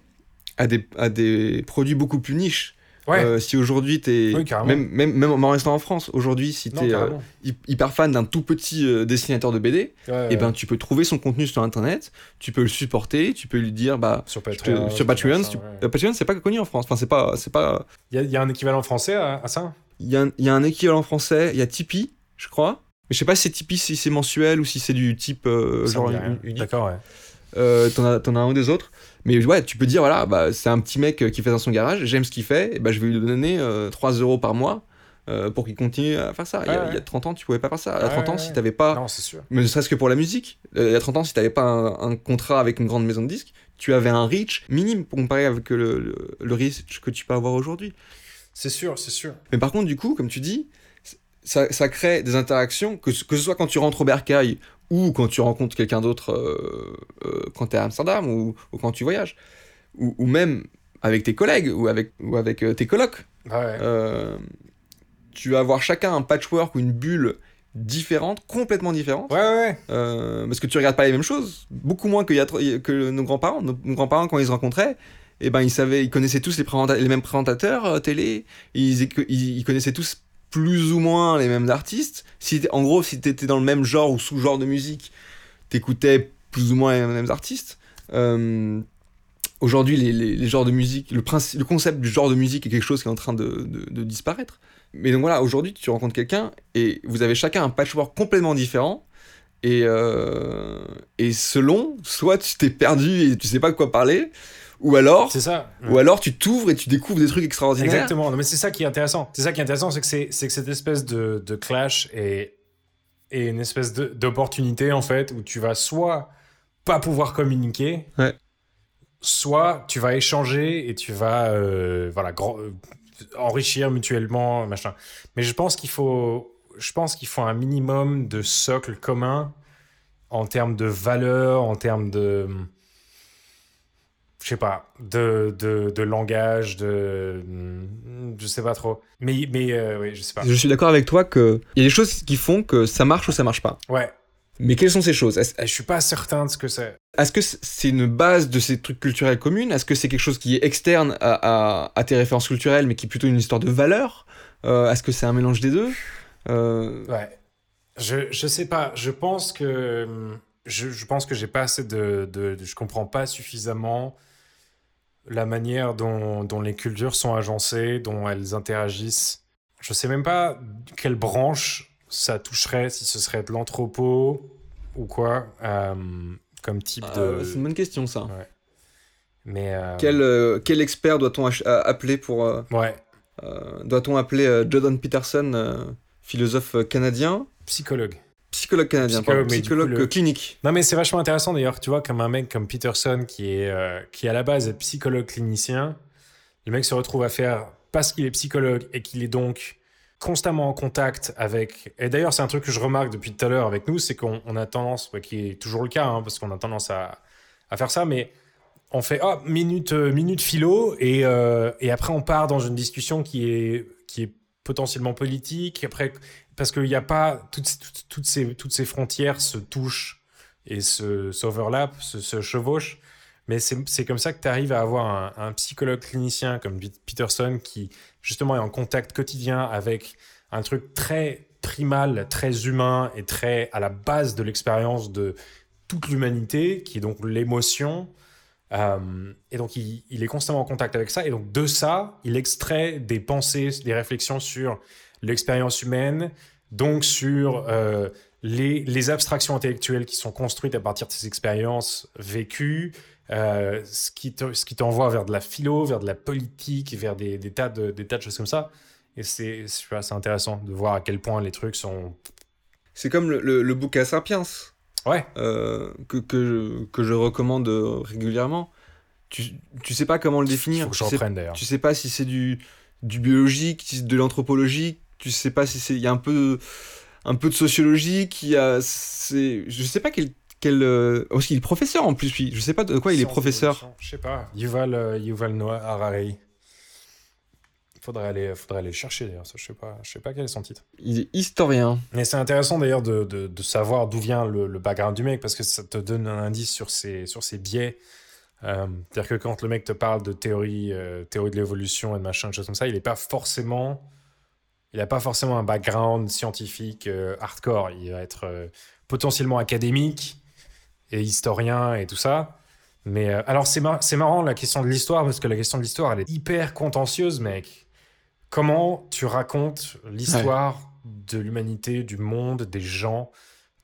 à des, à des produits beaucoup plus niches. Ouais, Euh, si aujourd'hui tu es. Oui, même, même, même en restant en France, aujourd'hui, si tu es carrément. hyper fan d'un tout petit euh, dessinateur de BD, Ouais, et ben tu peux trouver son contenu sur internet, tu peux le supporter, tu peux lui dire bah sur te- Patreon. sur Patreon, ouais. euh, Patreon, c'est pas connu en France. Enfin, c'est pas, c'est pas. Il y, a- il y a un équivalent français à, à ça? Il y, a un- il y a un équivalent français. Il y a Tipeee, je crois. Mais je sais pas si c'est Tipeee, si c'est mensuel ou si c'est du type euh, genre. D'accord, ouais. Euh, T'en as, t'en as un ou des autres. Mais ouais, tu peux dire voilà, bah c'est un petit mec euh, qui fait dans son garage. J'aime ce qu'il fait. Et bah je vais lui donner euh, 3 euros par mois. euh, pour qu'il continue à faire ça. Il y, a, Ouais, ouais. il y a 30 ans, tu pouvais pas faire ça. Il y a Ouais, 30 ans, si t'avais pas Non, c'est sûr. mais ne serait-ce que pour la musique. Euh, il y a 30 ans, si tu n'avais pas un, un contrat avec une grande maison de disques, tu avais un reach minime pour comparer avec le, le, le reach que tu peux avoir aujourd'hui. C'est sûr, c'est sûr. Mais par contre, du coup, comme tu dis, ça, ça crée des interactions, que, ce- que ce soit quand tu rentres au bercail ou quand tu rencontres quelqu'un d'autre euh, euh, quand tu es à Amsterdam ou, ou quand tu voyages, ou, ou même avec tes collègues ou avec, ou avec euh, tes colocs. Ouais. Euh, tu vas avoir chacun un patchwork ou une bulle différente, complètement différente. ouais, ouais, parce que tu regardes pas les mêmes choses, beaucoup moins que, y a que nos grands-parents. Nos, nos grands-parents, quand ils se rencontraient, eh ben, ils, savaient, ils connaissaient tous les, les mêmes présentateurs télé, ils, ils, ils connaissaient tous plus ou moins les mêmes artistes. Si en gros, si tu étais dans le même genre ou sous-genre de musique, t'écoutais plus ou moins les mêmes artistes. Euh, Aujourd'hui, les, les- genres de musique, le, le concept du genre de musique est quelque chose qui est en train de, de- de disparaître. Mais donc voilà, aujourd'hui, tu rencontres quelqu'un et vous avez chacun un patchwork complètement différent. Et, euh, et selon, soit tu t'es perdu et tu sais pas de quoi parler, ou alors, C'est ça. ou alors tu t'ouvres et tu découvres des trucs extraordinaires. Exactement. Non, mais c'est ça qui est intéressant. C'est ça qui est intéressant, c'est que c'est que cette espèce de, de clash est, une espèce d'opportunité en fait où tu vas soit pas pouvoir communiquer, Ouais. soit tu vas échanger et tu vas euh, voilà euh, enrichir mutuellement machin. Mais je pense qu'il faut je pense qu'il faut un minimum de socle commun en termes de valeur, en termes de je sais pas, de, de, de langage, de. Je sais pas trop. Mais, mais euh, oui, je sais pas. Je suis d'accord avec toi que il y a des choses qui font que ça marche ou ça marche pas. Ouais, Mais quelles sont ces choses? Je suis pas certain de ce que c'est. est-ce que c'est une base de ces trucs culturels communs Est-ce que c'est quelque chose qui est externe à, à- à tes références culturelles, mais qui est plutôt une histoire de valeur Euh, Est-ce que c'est un mélange des deux? Euh, Ouais. Je, je sais pas. Je pense que. Je, je pense que j'ai pas assez de, de, de- Je comprends pas suffisamment la manière dont, dont les cultures sont agencées, dont elles interagissent. Je sais même pas quelle branche ça toucherait, si ce serait de l'anthropo ou quoi, euh, comme type de. euh, c'est une bonne question ça. Mais. euh, Quel, euh, quel expert doit-on appeler pour euh, Ouais. euh, doit-on appeler euh, Jordan Peterson, euh, philosophe canadien, Psychologue. Psychologue canadien, Psychologue, coup, le- clinique. Non, mais c'est vachement intéressant d'ailleurs, tu vois, comme un mec comme Peterson qui est, euh, qui à la base est psychologue clinicien, le mec se retrouve à faire, parce qu'il est psychologue et qu'il est donc constamment en contact avec. Et d'ailleurs, c'est un truc que je remarque depuis tout à l'heure avec nous, c'est qu'on on a tendance, bah, qui est toujours le cas, hein, parce qu'on a tendance à, à faire ça, mais on fait oh, minute, euh, minute philo et, euh, et après on part dans une discussion qui est, qui est potentiellement politique. Après, parce qu'il n'y a pas toutes, ces, frontières se touchent et se s'overlappent, se, chevauchent. Mais c'est comme ça que tu arrives à avoir un, psychologue clinicien comme Pete- Peterson qui, justement, est en contact quotidien avec un truc très primal, très humain et très à la base de l'expérience de toute l'humanité, qui est donc l'émotion. Euh, et donc, il est constamment en contact avec ça. Et donc, de ça, il extrait des pensées, des réflexions sur l'expérience humaine, donc sur euh, les, les abstractions intellectuelles qui sont construites à partir de ces expériences vécues, euh, ce qui te- t'envoie vers de la philo, vers de la politique, vers des, des tas, de, des tas de choses comme ça. Et c'est intéressant de voir à quel point les trucs sont. C'est comme le, le, le bouquin Sapiens. Ouais, euh, que, que, je, que je recommande euh, régulièrement. Tu, tu sais pas comment le définir. faut que d'ailleurs. tu sais pas si c'est du, du biologique, de l'anthropologie. Tu sais pas si c'est. Il y a un peu, un peu de sociologie. Qui a, c'est, je sais pas quel. quel euh, oh, il est professeur en plus, lui. Je sais pas de quoi il est professeur. Je sais pas. Yuval, euh, Yuval Noah Harari. Faudrait aller, faudrait aller le chercher d'ailleurs. Je sais pas, je sais pas quel est son titre. Il est historien. Mais c'est intéressant d'ailleurs de, de, de savoir d'où vient le, le background du mec parce que ça te donne un indice sur ses, sur ses biais. Euh, C'est-à-dire que quand le mec te parle de théorie, euh, théorie de l'évolution et de machin, de choses comme ça, il n'est pas forcément, il a pas forcément un background scientifique euh, hardcore. Il va être euh, potentiellement académique et historien et tout ça. Mais euh, alors c'est mar- c'est marrant la question de l'histoire parce que la question de l'histoire elle est hyper contentieuse, mec. Comment tu racontes l'histoire de l'humanité, du monde, des gens?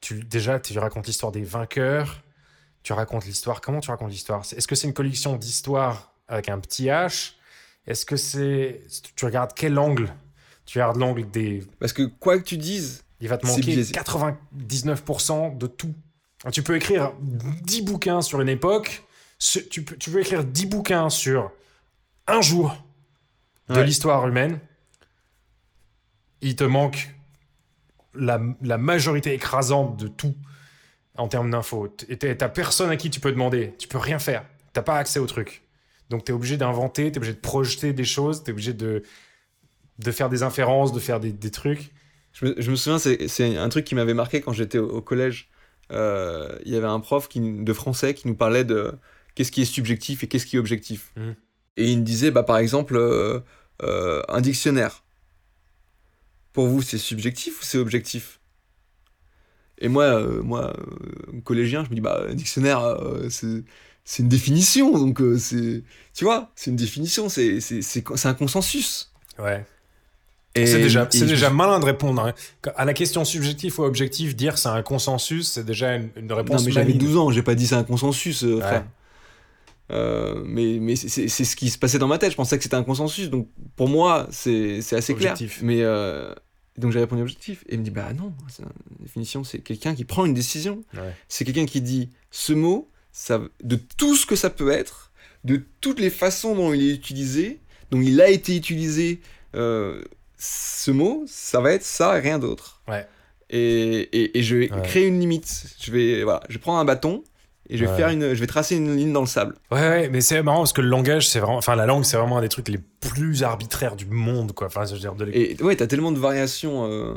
Tu, Déjà, tu racontes l'histoire des vainqueurs. Tu racontes l'histoire. Comment tu racontes l'histoire? Est-ce que c'est une collection d'histoires avec un petit H? Est-ce que c'est. Tu regardes quel angle Tu regardes l'angle des. Parce que quoi que tu dises, Il va te manquer biaisé. 99% de tout. Tu peux écrire 10 bouquins sur une époque. Tu peux, tu peux écrire 10 bouquins sur un jour de Ouais. l'histoire humaine. Il te manque la, la majorité écrasante de tout en termes d'infos. Et t'as personne à qui tu peux demander. Tu peux rien faire. T'as pas accès au truc. Donc t'es obligé d'inventer, t'es obligé de projeter des choses, t'es obligé de, de faire des inférences, de faire des, des trucs. Je me, je me souviens, c'est un truc qui m'avait marqué quand j'étais au, au collège. Euh, Il y avait un prof qui, de français qui nous parlait de qu'est-ce qui est subjectif et qu'est-ce qui est objectif. Mhm. Et il me disait, bah, par exemple, euh, euh, un dictionnaire. Pour vous, c'est subjectif ou c'est objectif? Et moi, moi collégien, je me dis, bah, un dictionnaire, c'est c'est une définition. Donc, euh, c'est. Tu vois, c'est une définition, c'est un consensus. Ouais. Et- C'est déjà, et c'est je- déjà malin de répondre. hein. À la question subjectif ou objectif, dire c'est un consensus, c'est déjà une, une réponse Non, mais j'avais maligne. 12 ans, j'ai pas dit c'est un consensus, euh, Ouais. frère. Euh, mais mais c'est- ce qui se passait dans ma tête, je pensais que c'était un consensus, donc pour moi, c'est c'est assez Objectif. clair. Mais euh, donc j'ai répondu objectif, et il me dit bah non, c'est une définition, c'est quelqu'un qui prend une décision. Ouais. C'est quelqu'un qui dit ce mot, ça, de tout ce que ça peut être, de toutes les façons dont il est utilisé, dont il a été utilisé, euh, ce mot, ça va être ça et rien d'autre. Ouais. Et, et, et je vais Ouais. créer une limite. Je vais, voilà, je prendre un bâton et je vais Ouais. faire une, je vais tracer une ligne dans le sable. Ouais, ouais, mais c'est marrant parce que le langage, c'est vraiment, enfin la langue, c'est vraiment un des trucs les plus arbitraires du monde, quoi. Enfin, je veux dire, de Et ouais, t'as tellement de variations euh,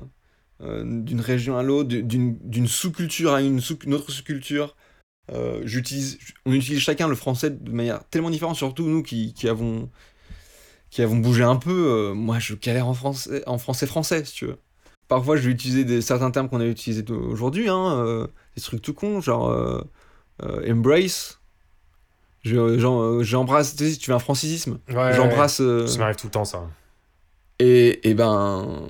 euh, d'une région à l'autre, d'une d'une sous-culture à une, sous, une autre sous-culture. Euh, j'utilise, on utilise chacun le français de manière tellement différente, surtout nous qui, qui avons qui avons bougé un peu. euh, moi, je galère en français, en français français, si tu veux. Parfois, je vais utiliser des, certains termes qu'on a utilisés aujourd'hui, hein, euh, des trucs tout cons, genre euh, embrace. Je- J'embrasse, tu sais, si tu veux un francisisme, Ouais, j'embrasse. euh. Ça m'arrive tout le temps, ça. et, et ben,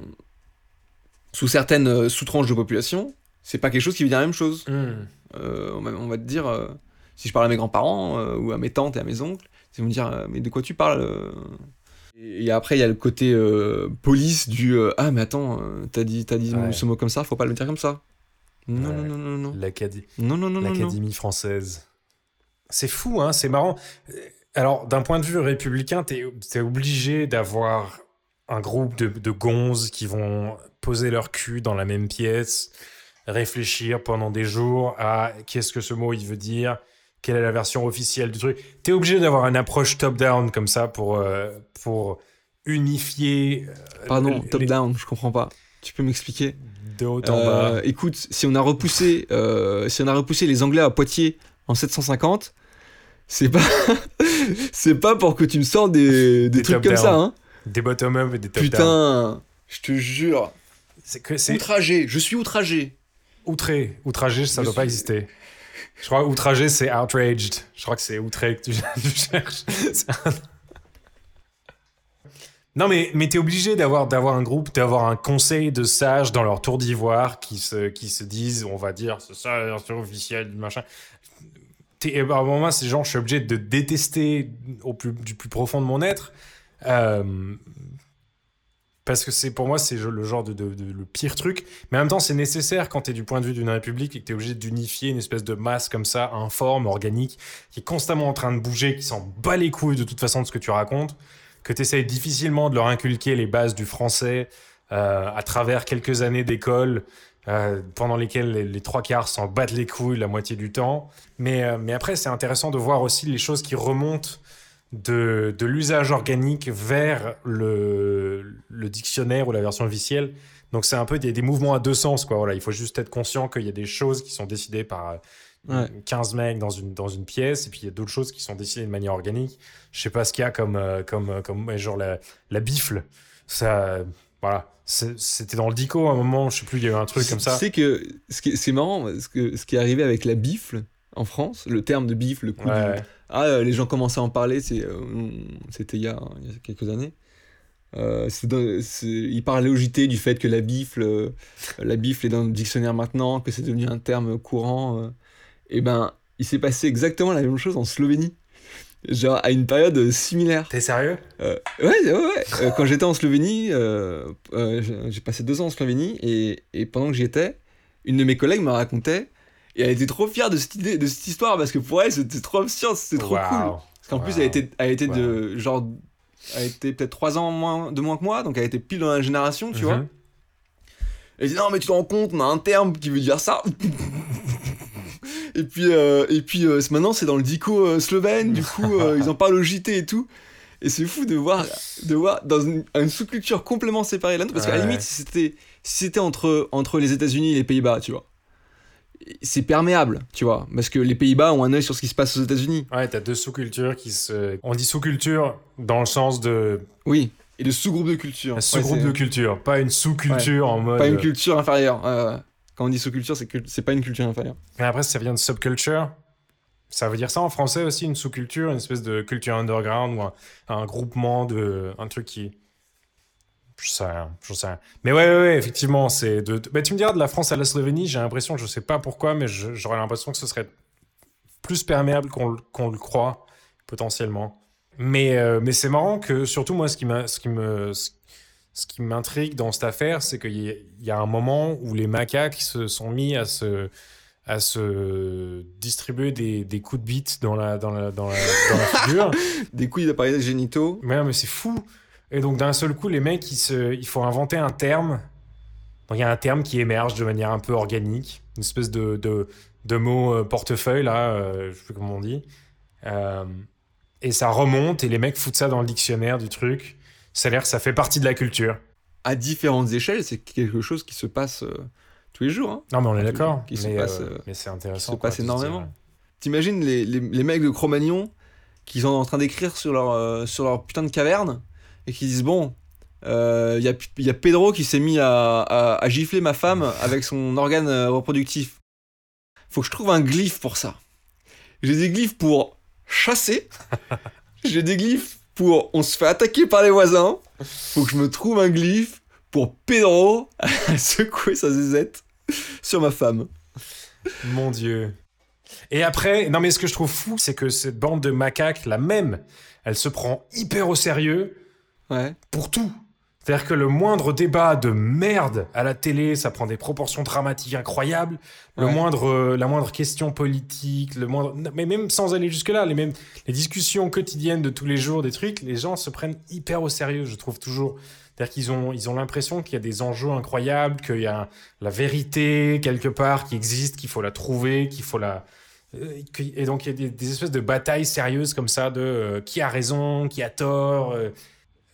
sous certaines sous-tranches de population, c'est pas quelque chose qui veut dire la même chose. Hmm. Euh, on, va, on va te dire, euh, si je parle à mes grands-parents ou à mes tantes et à mes oncles, ils vont me dire, mais de quoi tu parles et, après, il y a le côté euh, police du euh, Ah, mais attends, euh, t'as dit, t'as dit Ouais. ce mot comme ça, faut pas le dire comme ça. Non, Ouais. non, non, non, non. L'Acadie- Non, non, non, non, non. L'Académie française. C'est fou, hein, c'est marrant. Alors, d'un point de vue républicain, t'es es obligé d'avoir un groupe de, de gonzes qui vont poser leur cul dans la même pièce, réfléchir pendant des jours à qu'est-ce que ce mot il veut dire, quelle est la version officielle du truc. T'es obligé d'avoir une approche top-down comme ça pour, euh, pour unifier euh, Pardon, les- top-down, je comprends pas. Tu peux m'expliquer de haut en bas. Euh, écoute, si on a repoussé, euh, si on a repoussé les Anglais à Poitiers en 750, c'est pas, c'est pas pour que tu me sors des, des, Des trucs comme ça, hein. Des bottom-up et des top-down. Putain, je te jure. C'est que c'est Outragé, je suis outragé. outré. Outragé, ça Je doit pas exister. Je crois outragé, c'est outraged. Je crois que c'est outré que tu, cherches. Un- Non, mais, mais t'es obligé d'avoir, d'avoir un groupe, d'avoir un conseil de sages dans leur tour d'ivoire qui se, qui se disent, on va dire, c'est ça version officielle machin. Et bah, moi, ces gens, je suis obligé de détester au plus, du plus profond de mon être. Euh, parce que c'est pour moi, c'est le genre de, de- de- le pire truc. Mais en même temps, c'est nécessaire quand tu es du point de vue d'une république et que tu es obligé d'unifier une espèce de masse comme ça, informe, organique, qui est constamment en train de bouger, qui s'en bat les couilles de toute façon de ce que tu racontes, que tu essayes difficilement de leur inculquer les bases du français euh, à travers quelques années d'école. euh, pendant lesquelles les, les trois quarts s'en battent les couilles la moitié du temps. Mais, euh, mais après, c'est intéressant de voir aussi les choses qui remontent de, de l'usage organique vers le, le dictionnaire ou la version officielle. Donc c'est un peu des, des mouvements à deux sens. Quoi. Voilà, il faut juste être conscient qu'il y a des choses qui sont décidées par Ouais. 15 mecs dans une, dans une pièce, et puis il y a d'autres choses qui sont décidées de manière organique. Je sais pas ce qu'il y a comme, euh, comme, euh, comme genre la, la bifle. Ça, voilà. C'était dans le dico à un moment, je sais plus, il y a eu un truc comme ça. Tu sais que ce c'est marrant, ce, que, ce qui est arrivé avec la bifle en France, le terme de bifle, le coup Ouais. Ah, euh, les gens commençaient à en parler, euh, c'était il, y a- il y a quelques années. Euh, dans- ils parlaient au JT du fait que la bifle, euh, la bifle est dans le dictionnaire maintenant, que c'est devenu un terme courant. euh. Et ben, il s'est passé exactement la même chose en Slovénie. Genre à une période similaire. T'es sérieux? Ouais, ouais, ouais. Quand j'étais en Slovénie, j'ai- j'ai passé deux ans en Slovénie et, et pendant que j'y étais, une de mes collègues me racontait et elle était trop fière de cette idée, de cette histoire parce que pour elle c'était trop absurde, c'était trop cool. Parce qu'en plus elle était, elle était de genre, elle était peut-être trois ans moins, de moins que moi, donc elle était pile dans la génération, tu vois. Mhm. Elle dit non mais tu te rends compte, on a un terme qui veut dire ça. et puis euh, et puis euh, maintenant c'est dans le dico euh, slovène, du coup euh, ils en parlent au JT et tout. Et c'est fou de voir de voir dans une, une sous-culture complètement séparée là parce qu'à la limite si c'était si c'était entre entre les États-Unis et les Pays-Bas, tu vois. C'est perméable, tu vois, parce que les Pays-Bas ont un œil sur ce qui se passe aux États-Unis. Ouais, t'as deux sous-cultures qui se. On dit sous-culture dans le sens de. Oui. Et de sous-groupe de culture. Un sous-groupe Ouais, de culture, pas une sous-culture en mode. Pas une culture inférieure. Euh, quand on dit sous-culture, c'est que c'est pas une culture inférieure. Mais après, ça vient de subculture. Ça veut dire ça en français aussi, une sous-culture, une espèce de culture underground ou un, un groupement de. un truc qui. Je sais rien, je sais rien. Mais ouais, ouais, ouais, effectivement, c'est de. Bah, tu me diras de la France à la Slovénie, j'ai l'impression, je sais pas pourquoi, mais j'aurais l'impression que ce serait plus perméable qu'on le- qu'on le croit, potentiellement. Mais, euh, mais c'est marrant que, surtout moi, ce qui ce qui me. ce- qui m'intrigue dans cette affaire, c'est qu'il y, a- il y a un moment où les macaques se sont mis à se, à se distribuer des, des coups de bite dans la, dans la, dans la, dans la figure. Des couilles d'appareils génitaux. Mais, non, mais c'est fou. Et donc, d'un seul coup, les mecs, ils se, il faut inventer un terme. Donc, il y a un terme qui émerge de manière un peu organique, une espèce de, de, de mot euh, portefeuille, là, euh, je sais plus comment on dit. Euh, et ça remonte, et les mecs foutent ça dans le dictionnaire du truc. Ça a l'air que ça fait partie de la culture. À différentes échelles, c'est quelque chose qui se passe euh, tous les jours. Hein. Non, mais on est Qui- d'accord. qui se mais, passe, euh, mais c'est intéressant. se quoi, passe de se dire, énormément. T'imagines les, les, les mecs de Cro-Magnon qui sont en train d'écrire sur leur, euh, sur leur putain de caverne? Et qui disent Bon, il y, a, y a Pedro qui s'est mis à, à, à gifler ma femme avec son organe euh, reproductif. Faut que je trouve un glyphe pour ça. J'ai des glyphes pour chasser. J'ai des glyphes pour on se fait attaquer par les voisins. Faut que je me trouve un glyphe pour Pedro à secouer sa zézette sur ma femme. Mon Dieu. Et après, non mais ce que je trouve fou, c'est que cette bande de macaques, la même, elle se prend hyper au sérieux Ouais. pour tout. C'est-à-dire que le moindre débat de merde à la télé, ça prend des proportions dramatiques incroyables. Le Ouais. moindre, euh, la moindre question politique, le moindre, mais même sans aller jusque-là, les mêmes, les discussions quotidiennes de tous les jours, des trucs, les gens se prennent hyper au sérieux, je trouve toujours. C'est-à-dire qu'ils ont, ils ont l'impression qu'il y a des enjeux incroyables, qu'il y a la vérité quelque part qui existe, qu'il faut la trouver, qu'il faut la, euh, et donc il y a des, des espèces de batailles sérieuses comme ça de euh, qui a raison, qui a tort. euh,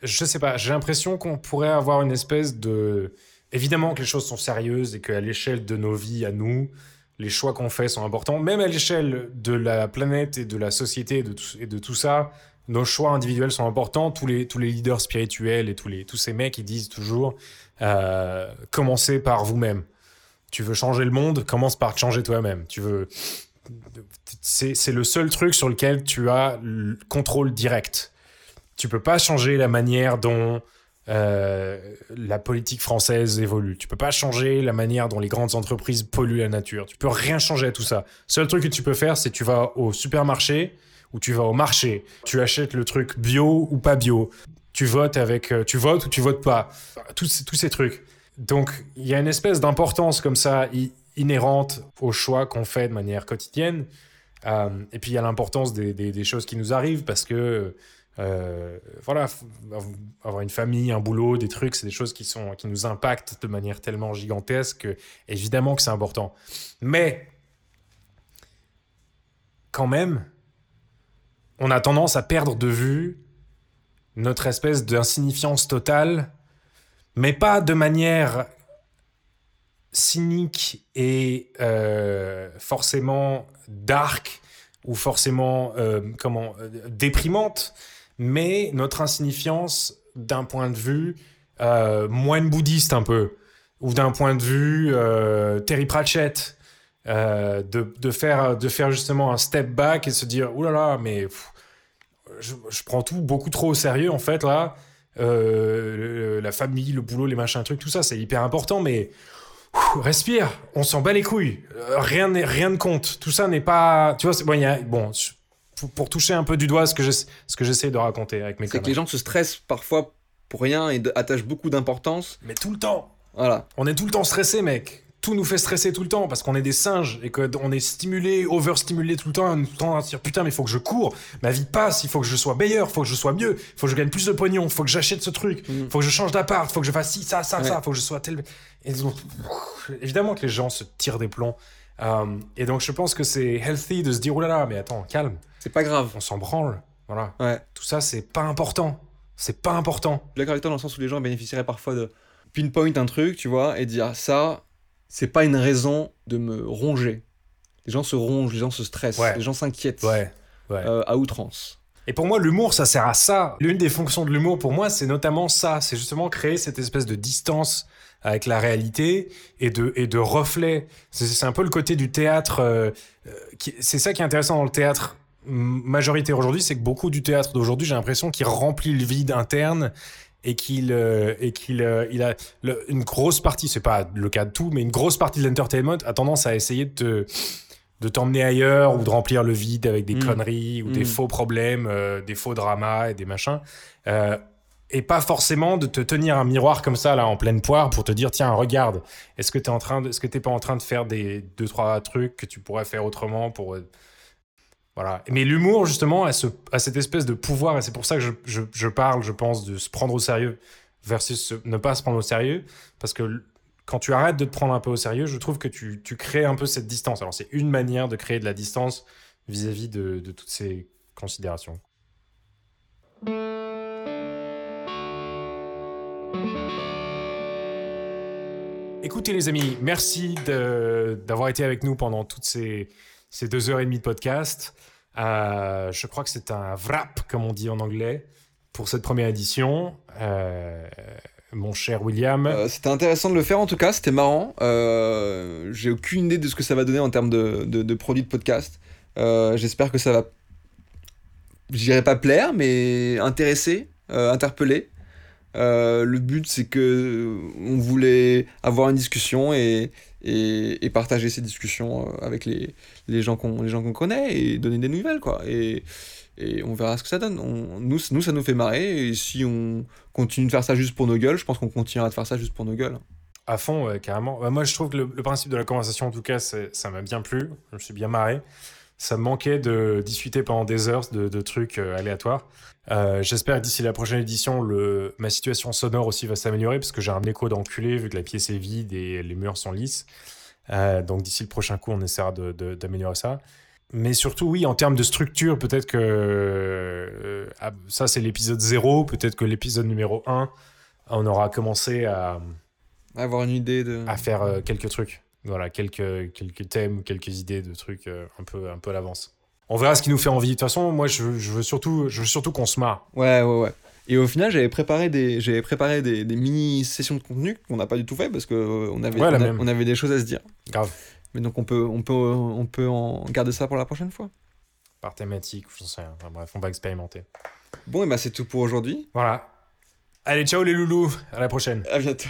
je sais pas, j'ai l'impression qu'on pourrait avoir une espèce de. Évidemment que les choses sont sérieuses et qu'à l'échelle de nos vies, à nous, les choix qu'on fait sont importants, même à l'échelle de la planète et de la société et de tout, ça. Nos choix individuels sont importants. Tous les, tous les leaders spirituels et tous, les, tous ces mecs, ils disent toujours euh, commencez par vous-même. Tu veux changer le monde, commence par te changer toi-même. Tu veux. C'est le seul truc sur lequel tu as le contrôle direct. Tu peux pas changer la manière dont euh, la politique française évolue. Tu peux pas changer la manière dont les grandes entreprises polluent la nature. Tu peux rien changer à tout ça. Seul truc que tu peux faire, c'est tu vas au supermarché ou tu vas au marché. Tu achètes le truc bio ou pas bio. Tu votes avec, euh, tu votes ou tu votes pas. Tous, ces- trucs. Donc il y a une espèce d'importance comme ça inhérente aux choix qu'on fait de manière quotidienne. Euh, et puis il y a l'importance des choses qui nous arrivent parce que euh, voilà, avoir une famille, un boulot, des trucs, c'est des choses qui, sont, qui nous impactent de manière tellement gigantesque que, évidemment que c'est important. Mais, quand même, on a tendance à perdre de vue notre espèce d'insignifiance totale, mais pas de manière cynique et euh, forcément dark ou forcément euh, comment déprimante, mais notre insignifiance d'un point de vue euh, moine bouddhiste un peu, ou d'un point de vue euh, Terry Pratchett, euh, de, de, faire, de faire justement un step back et se dire, oulala, mais je, prends tout beaucoup trop au sérieux en fait là. Euh, la famille, le boulot, les machins, trucs, tout ça, c'est hyper important, mais respire, on s'en bat les couilles. Euh, rien, rien ne compte. Tout ça n'est pas. Tu vois, bon, pour, pour toucher un peu du doigt ce que j'essaie de raconter avec mes C'est que les gens se stressent parfois pour rien et attachent beaucoup d'importance. Mais tout le temps. Voilà. On est tout le temps stressé, mec. Tout nous fait stresser tout le temps parce qu'on est des singes et qu'on est stimulé, overstimulé tout le temps. Tout le temps à se dire putain, mais il faut que je cours. Ma vie passe. Il faut que je sois meilleur. Il faut que je sois mieux. Il faut que je gagne plus de pognon. Il faut que j'achète ce truc. Il Mhm. faut que je change d'appart. Il faut que je fasse ci, ça, ça, Ouais. ça. Il faut que je sois tel. Et donc, évidemment que les gens se tirent des plombs. Euh, et donc, je pense que c'est healthy de se dire oh là là, mais attends, calme. C'est pas grave. On s'en branle. Voilà. Ouais. Tout ça, c'est pas important. C'est pas important. Je d'accord avec toi dans le sens où les gens bénéficieraient parfois de pinpoint un truc, tu vois, et dire ça, c'est pas une raison de me ronger. Les gens se rongent, les gens se stressent, Ouais. les gens s'inquiètent Ouais. Ouais. euh, à outrance. Et pour moi, l'humour, ça sert à ça. L'une des fonctions de l'humour, pour moi, c'est notamment ça. C'est justement créer cette espèce de distance avec la réalité et de, et de reflet. C'est un peu le côté du théâtre. euh, euh, qui- c'est ça qui est intéressant dans le théâtre majoritaire aujourd'hui, c'est que beaucoup du théâtre d'aujourd'hui, j'ai l'impression qu'il remplit le vide interne et qu'il euh, et qu'il euh, il a le- une grosse partie, c'est pas le cas de tout, mais une grosse partie de l'entertainment a tendance à essayer de te de t'emmener ailleurs ou de remplir le vide avec des Mm. conneries ou des Mm. faux problèmes, euh, des faux dramas et des machins. Et pas forcément de te tenir un miroir comme ça là en pleine poire pour te dire tiens regarde est-ce que t'es en train de, est-ce que t'es pas en train de faire des deux trois trucs que tu pourrais faire autrement pour voilà. Mais l'humour justement a, ce, a cette espèce de pouvoir et c'est pour ça que je, parle je pense de se prendre au sérieux versus ne pas se prendre au sérieux. Parce que quand tu arrêtes de te prendre un peu au sérieux je trouve que tu, crées un peu cette distance. Alors c'est une manière de créer de la distance vis-à-vis de, toutes ces considérations. Écoutez les amis, merci d'avoir été avec nous pendant toutes ces, ces deux heures et demie de podcast. Euh, je crois que c'est un wrap, comme on dit en anglais, pour cette première édition. Euh, mon cher William. Euh, c'était intéressant de le faire en tout cas, c'était marrant. J'ai aucune idée de ce que ça va donner en termes de, de, produits de podcast. J'espère que ça va, je dirais pas plaire, mais intéresser, interpeller. Euh, le but c'est que on voulait avoir une discussion et, et, partager ces discussions euh, avec les, les gens qu'on connaît et donner des nouvelles quoi. Et, et on verra ce que ça donne. On- nous, nous, ça nous fait marrer. Et si on continue de faire ça juste pour nos gueules, je pense qu'on continuera de faire ça juste pour nos gueules. À fond, carrément. Bah, moi, je trouve que le, le principe de la conversation, en tout cas, ça m'a bien plu. Je me suis bien marré. Ça me manquait de discuter pendant des heures de, de trucs euh, aléatoires. Euh, J'espère que d'ici la prochaine édition, le, ma situation sonore aussi va s'améliorer parce que j'ai un écho d'enculé vu que la pièce est vide et les murs sont lisses. Euh, donc d'ici le prochain coup, on essaiera d'améliorer ça. Mais surtout, oui, en termes de structure, peut-être que ah, ça, c'est l'épisode 0. Peut-être que l'épisode numéro 1, on aura commencé à, Avoir une idée de. à faire quelques trucs. Voilà, quelques, quelques thèmes, quelques idées de trucs euh, un, peu, un peu à l'avance. On verra ce qui nous fait envie. De toute façon, moi, je, veux- je veux surtout, je veux surtout qu'on se marre. Ouais, ouais, ouais. Et au final, j'avais préparé des, j'avais préparé des, des mini sessions de contenu qu'on n'a pas du tout fait parce que euh, on avait, Ouais, on, a- même. on avait des choses à se dire. Grave. Mais donc on peut, on peut, on peut en garder ça pour la prochaine fois. Par thématique, j'en sais rien. Enfin, bref, on va expérimenter. Bon, et bah c'est tout pour aujourd'hui. Voilà. Allez, ciao les loulous. À la prochaine. À bientôt.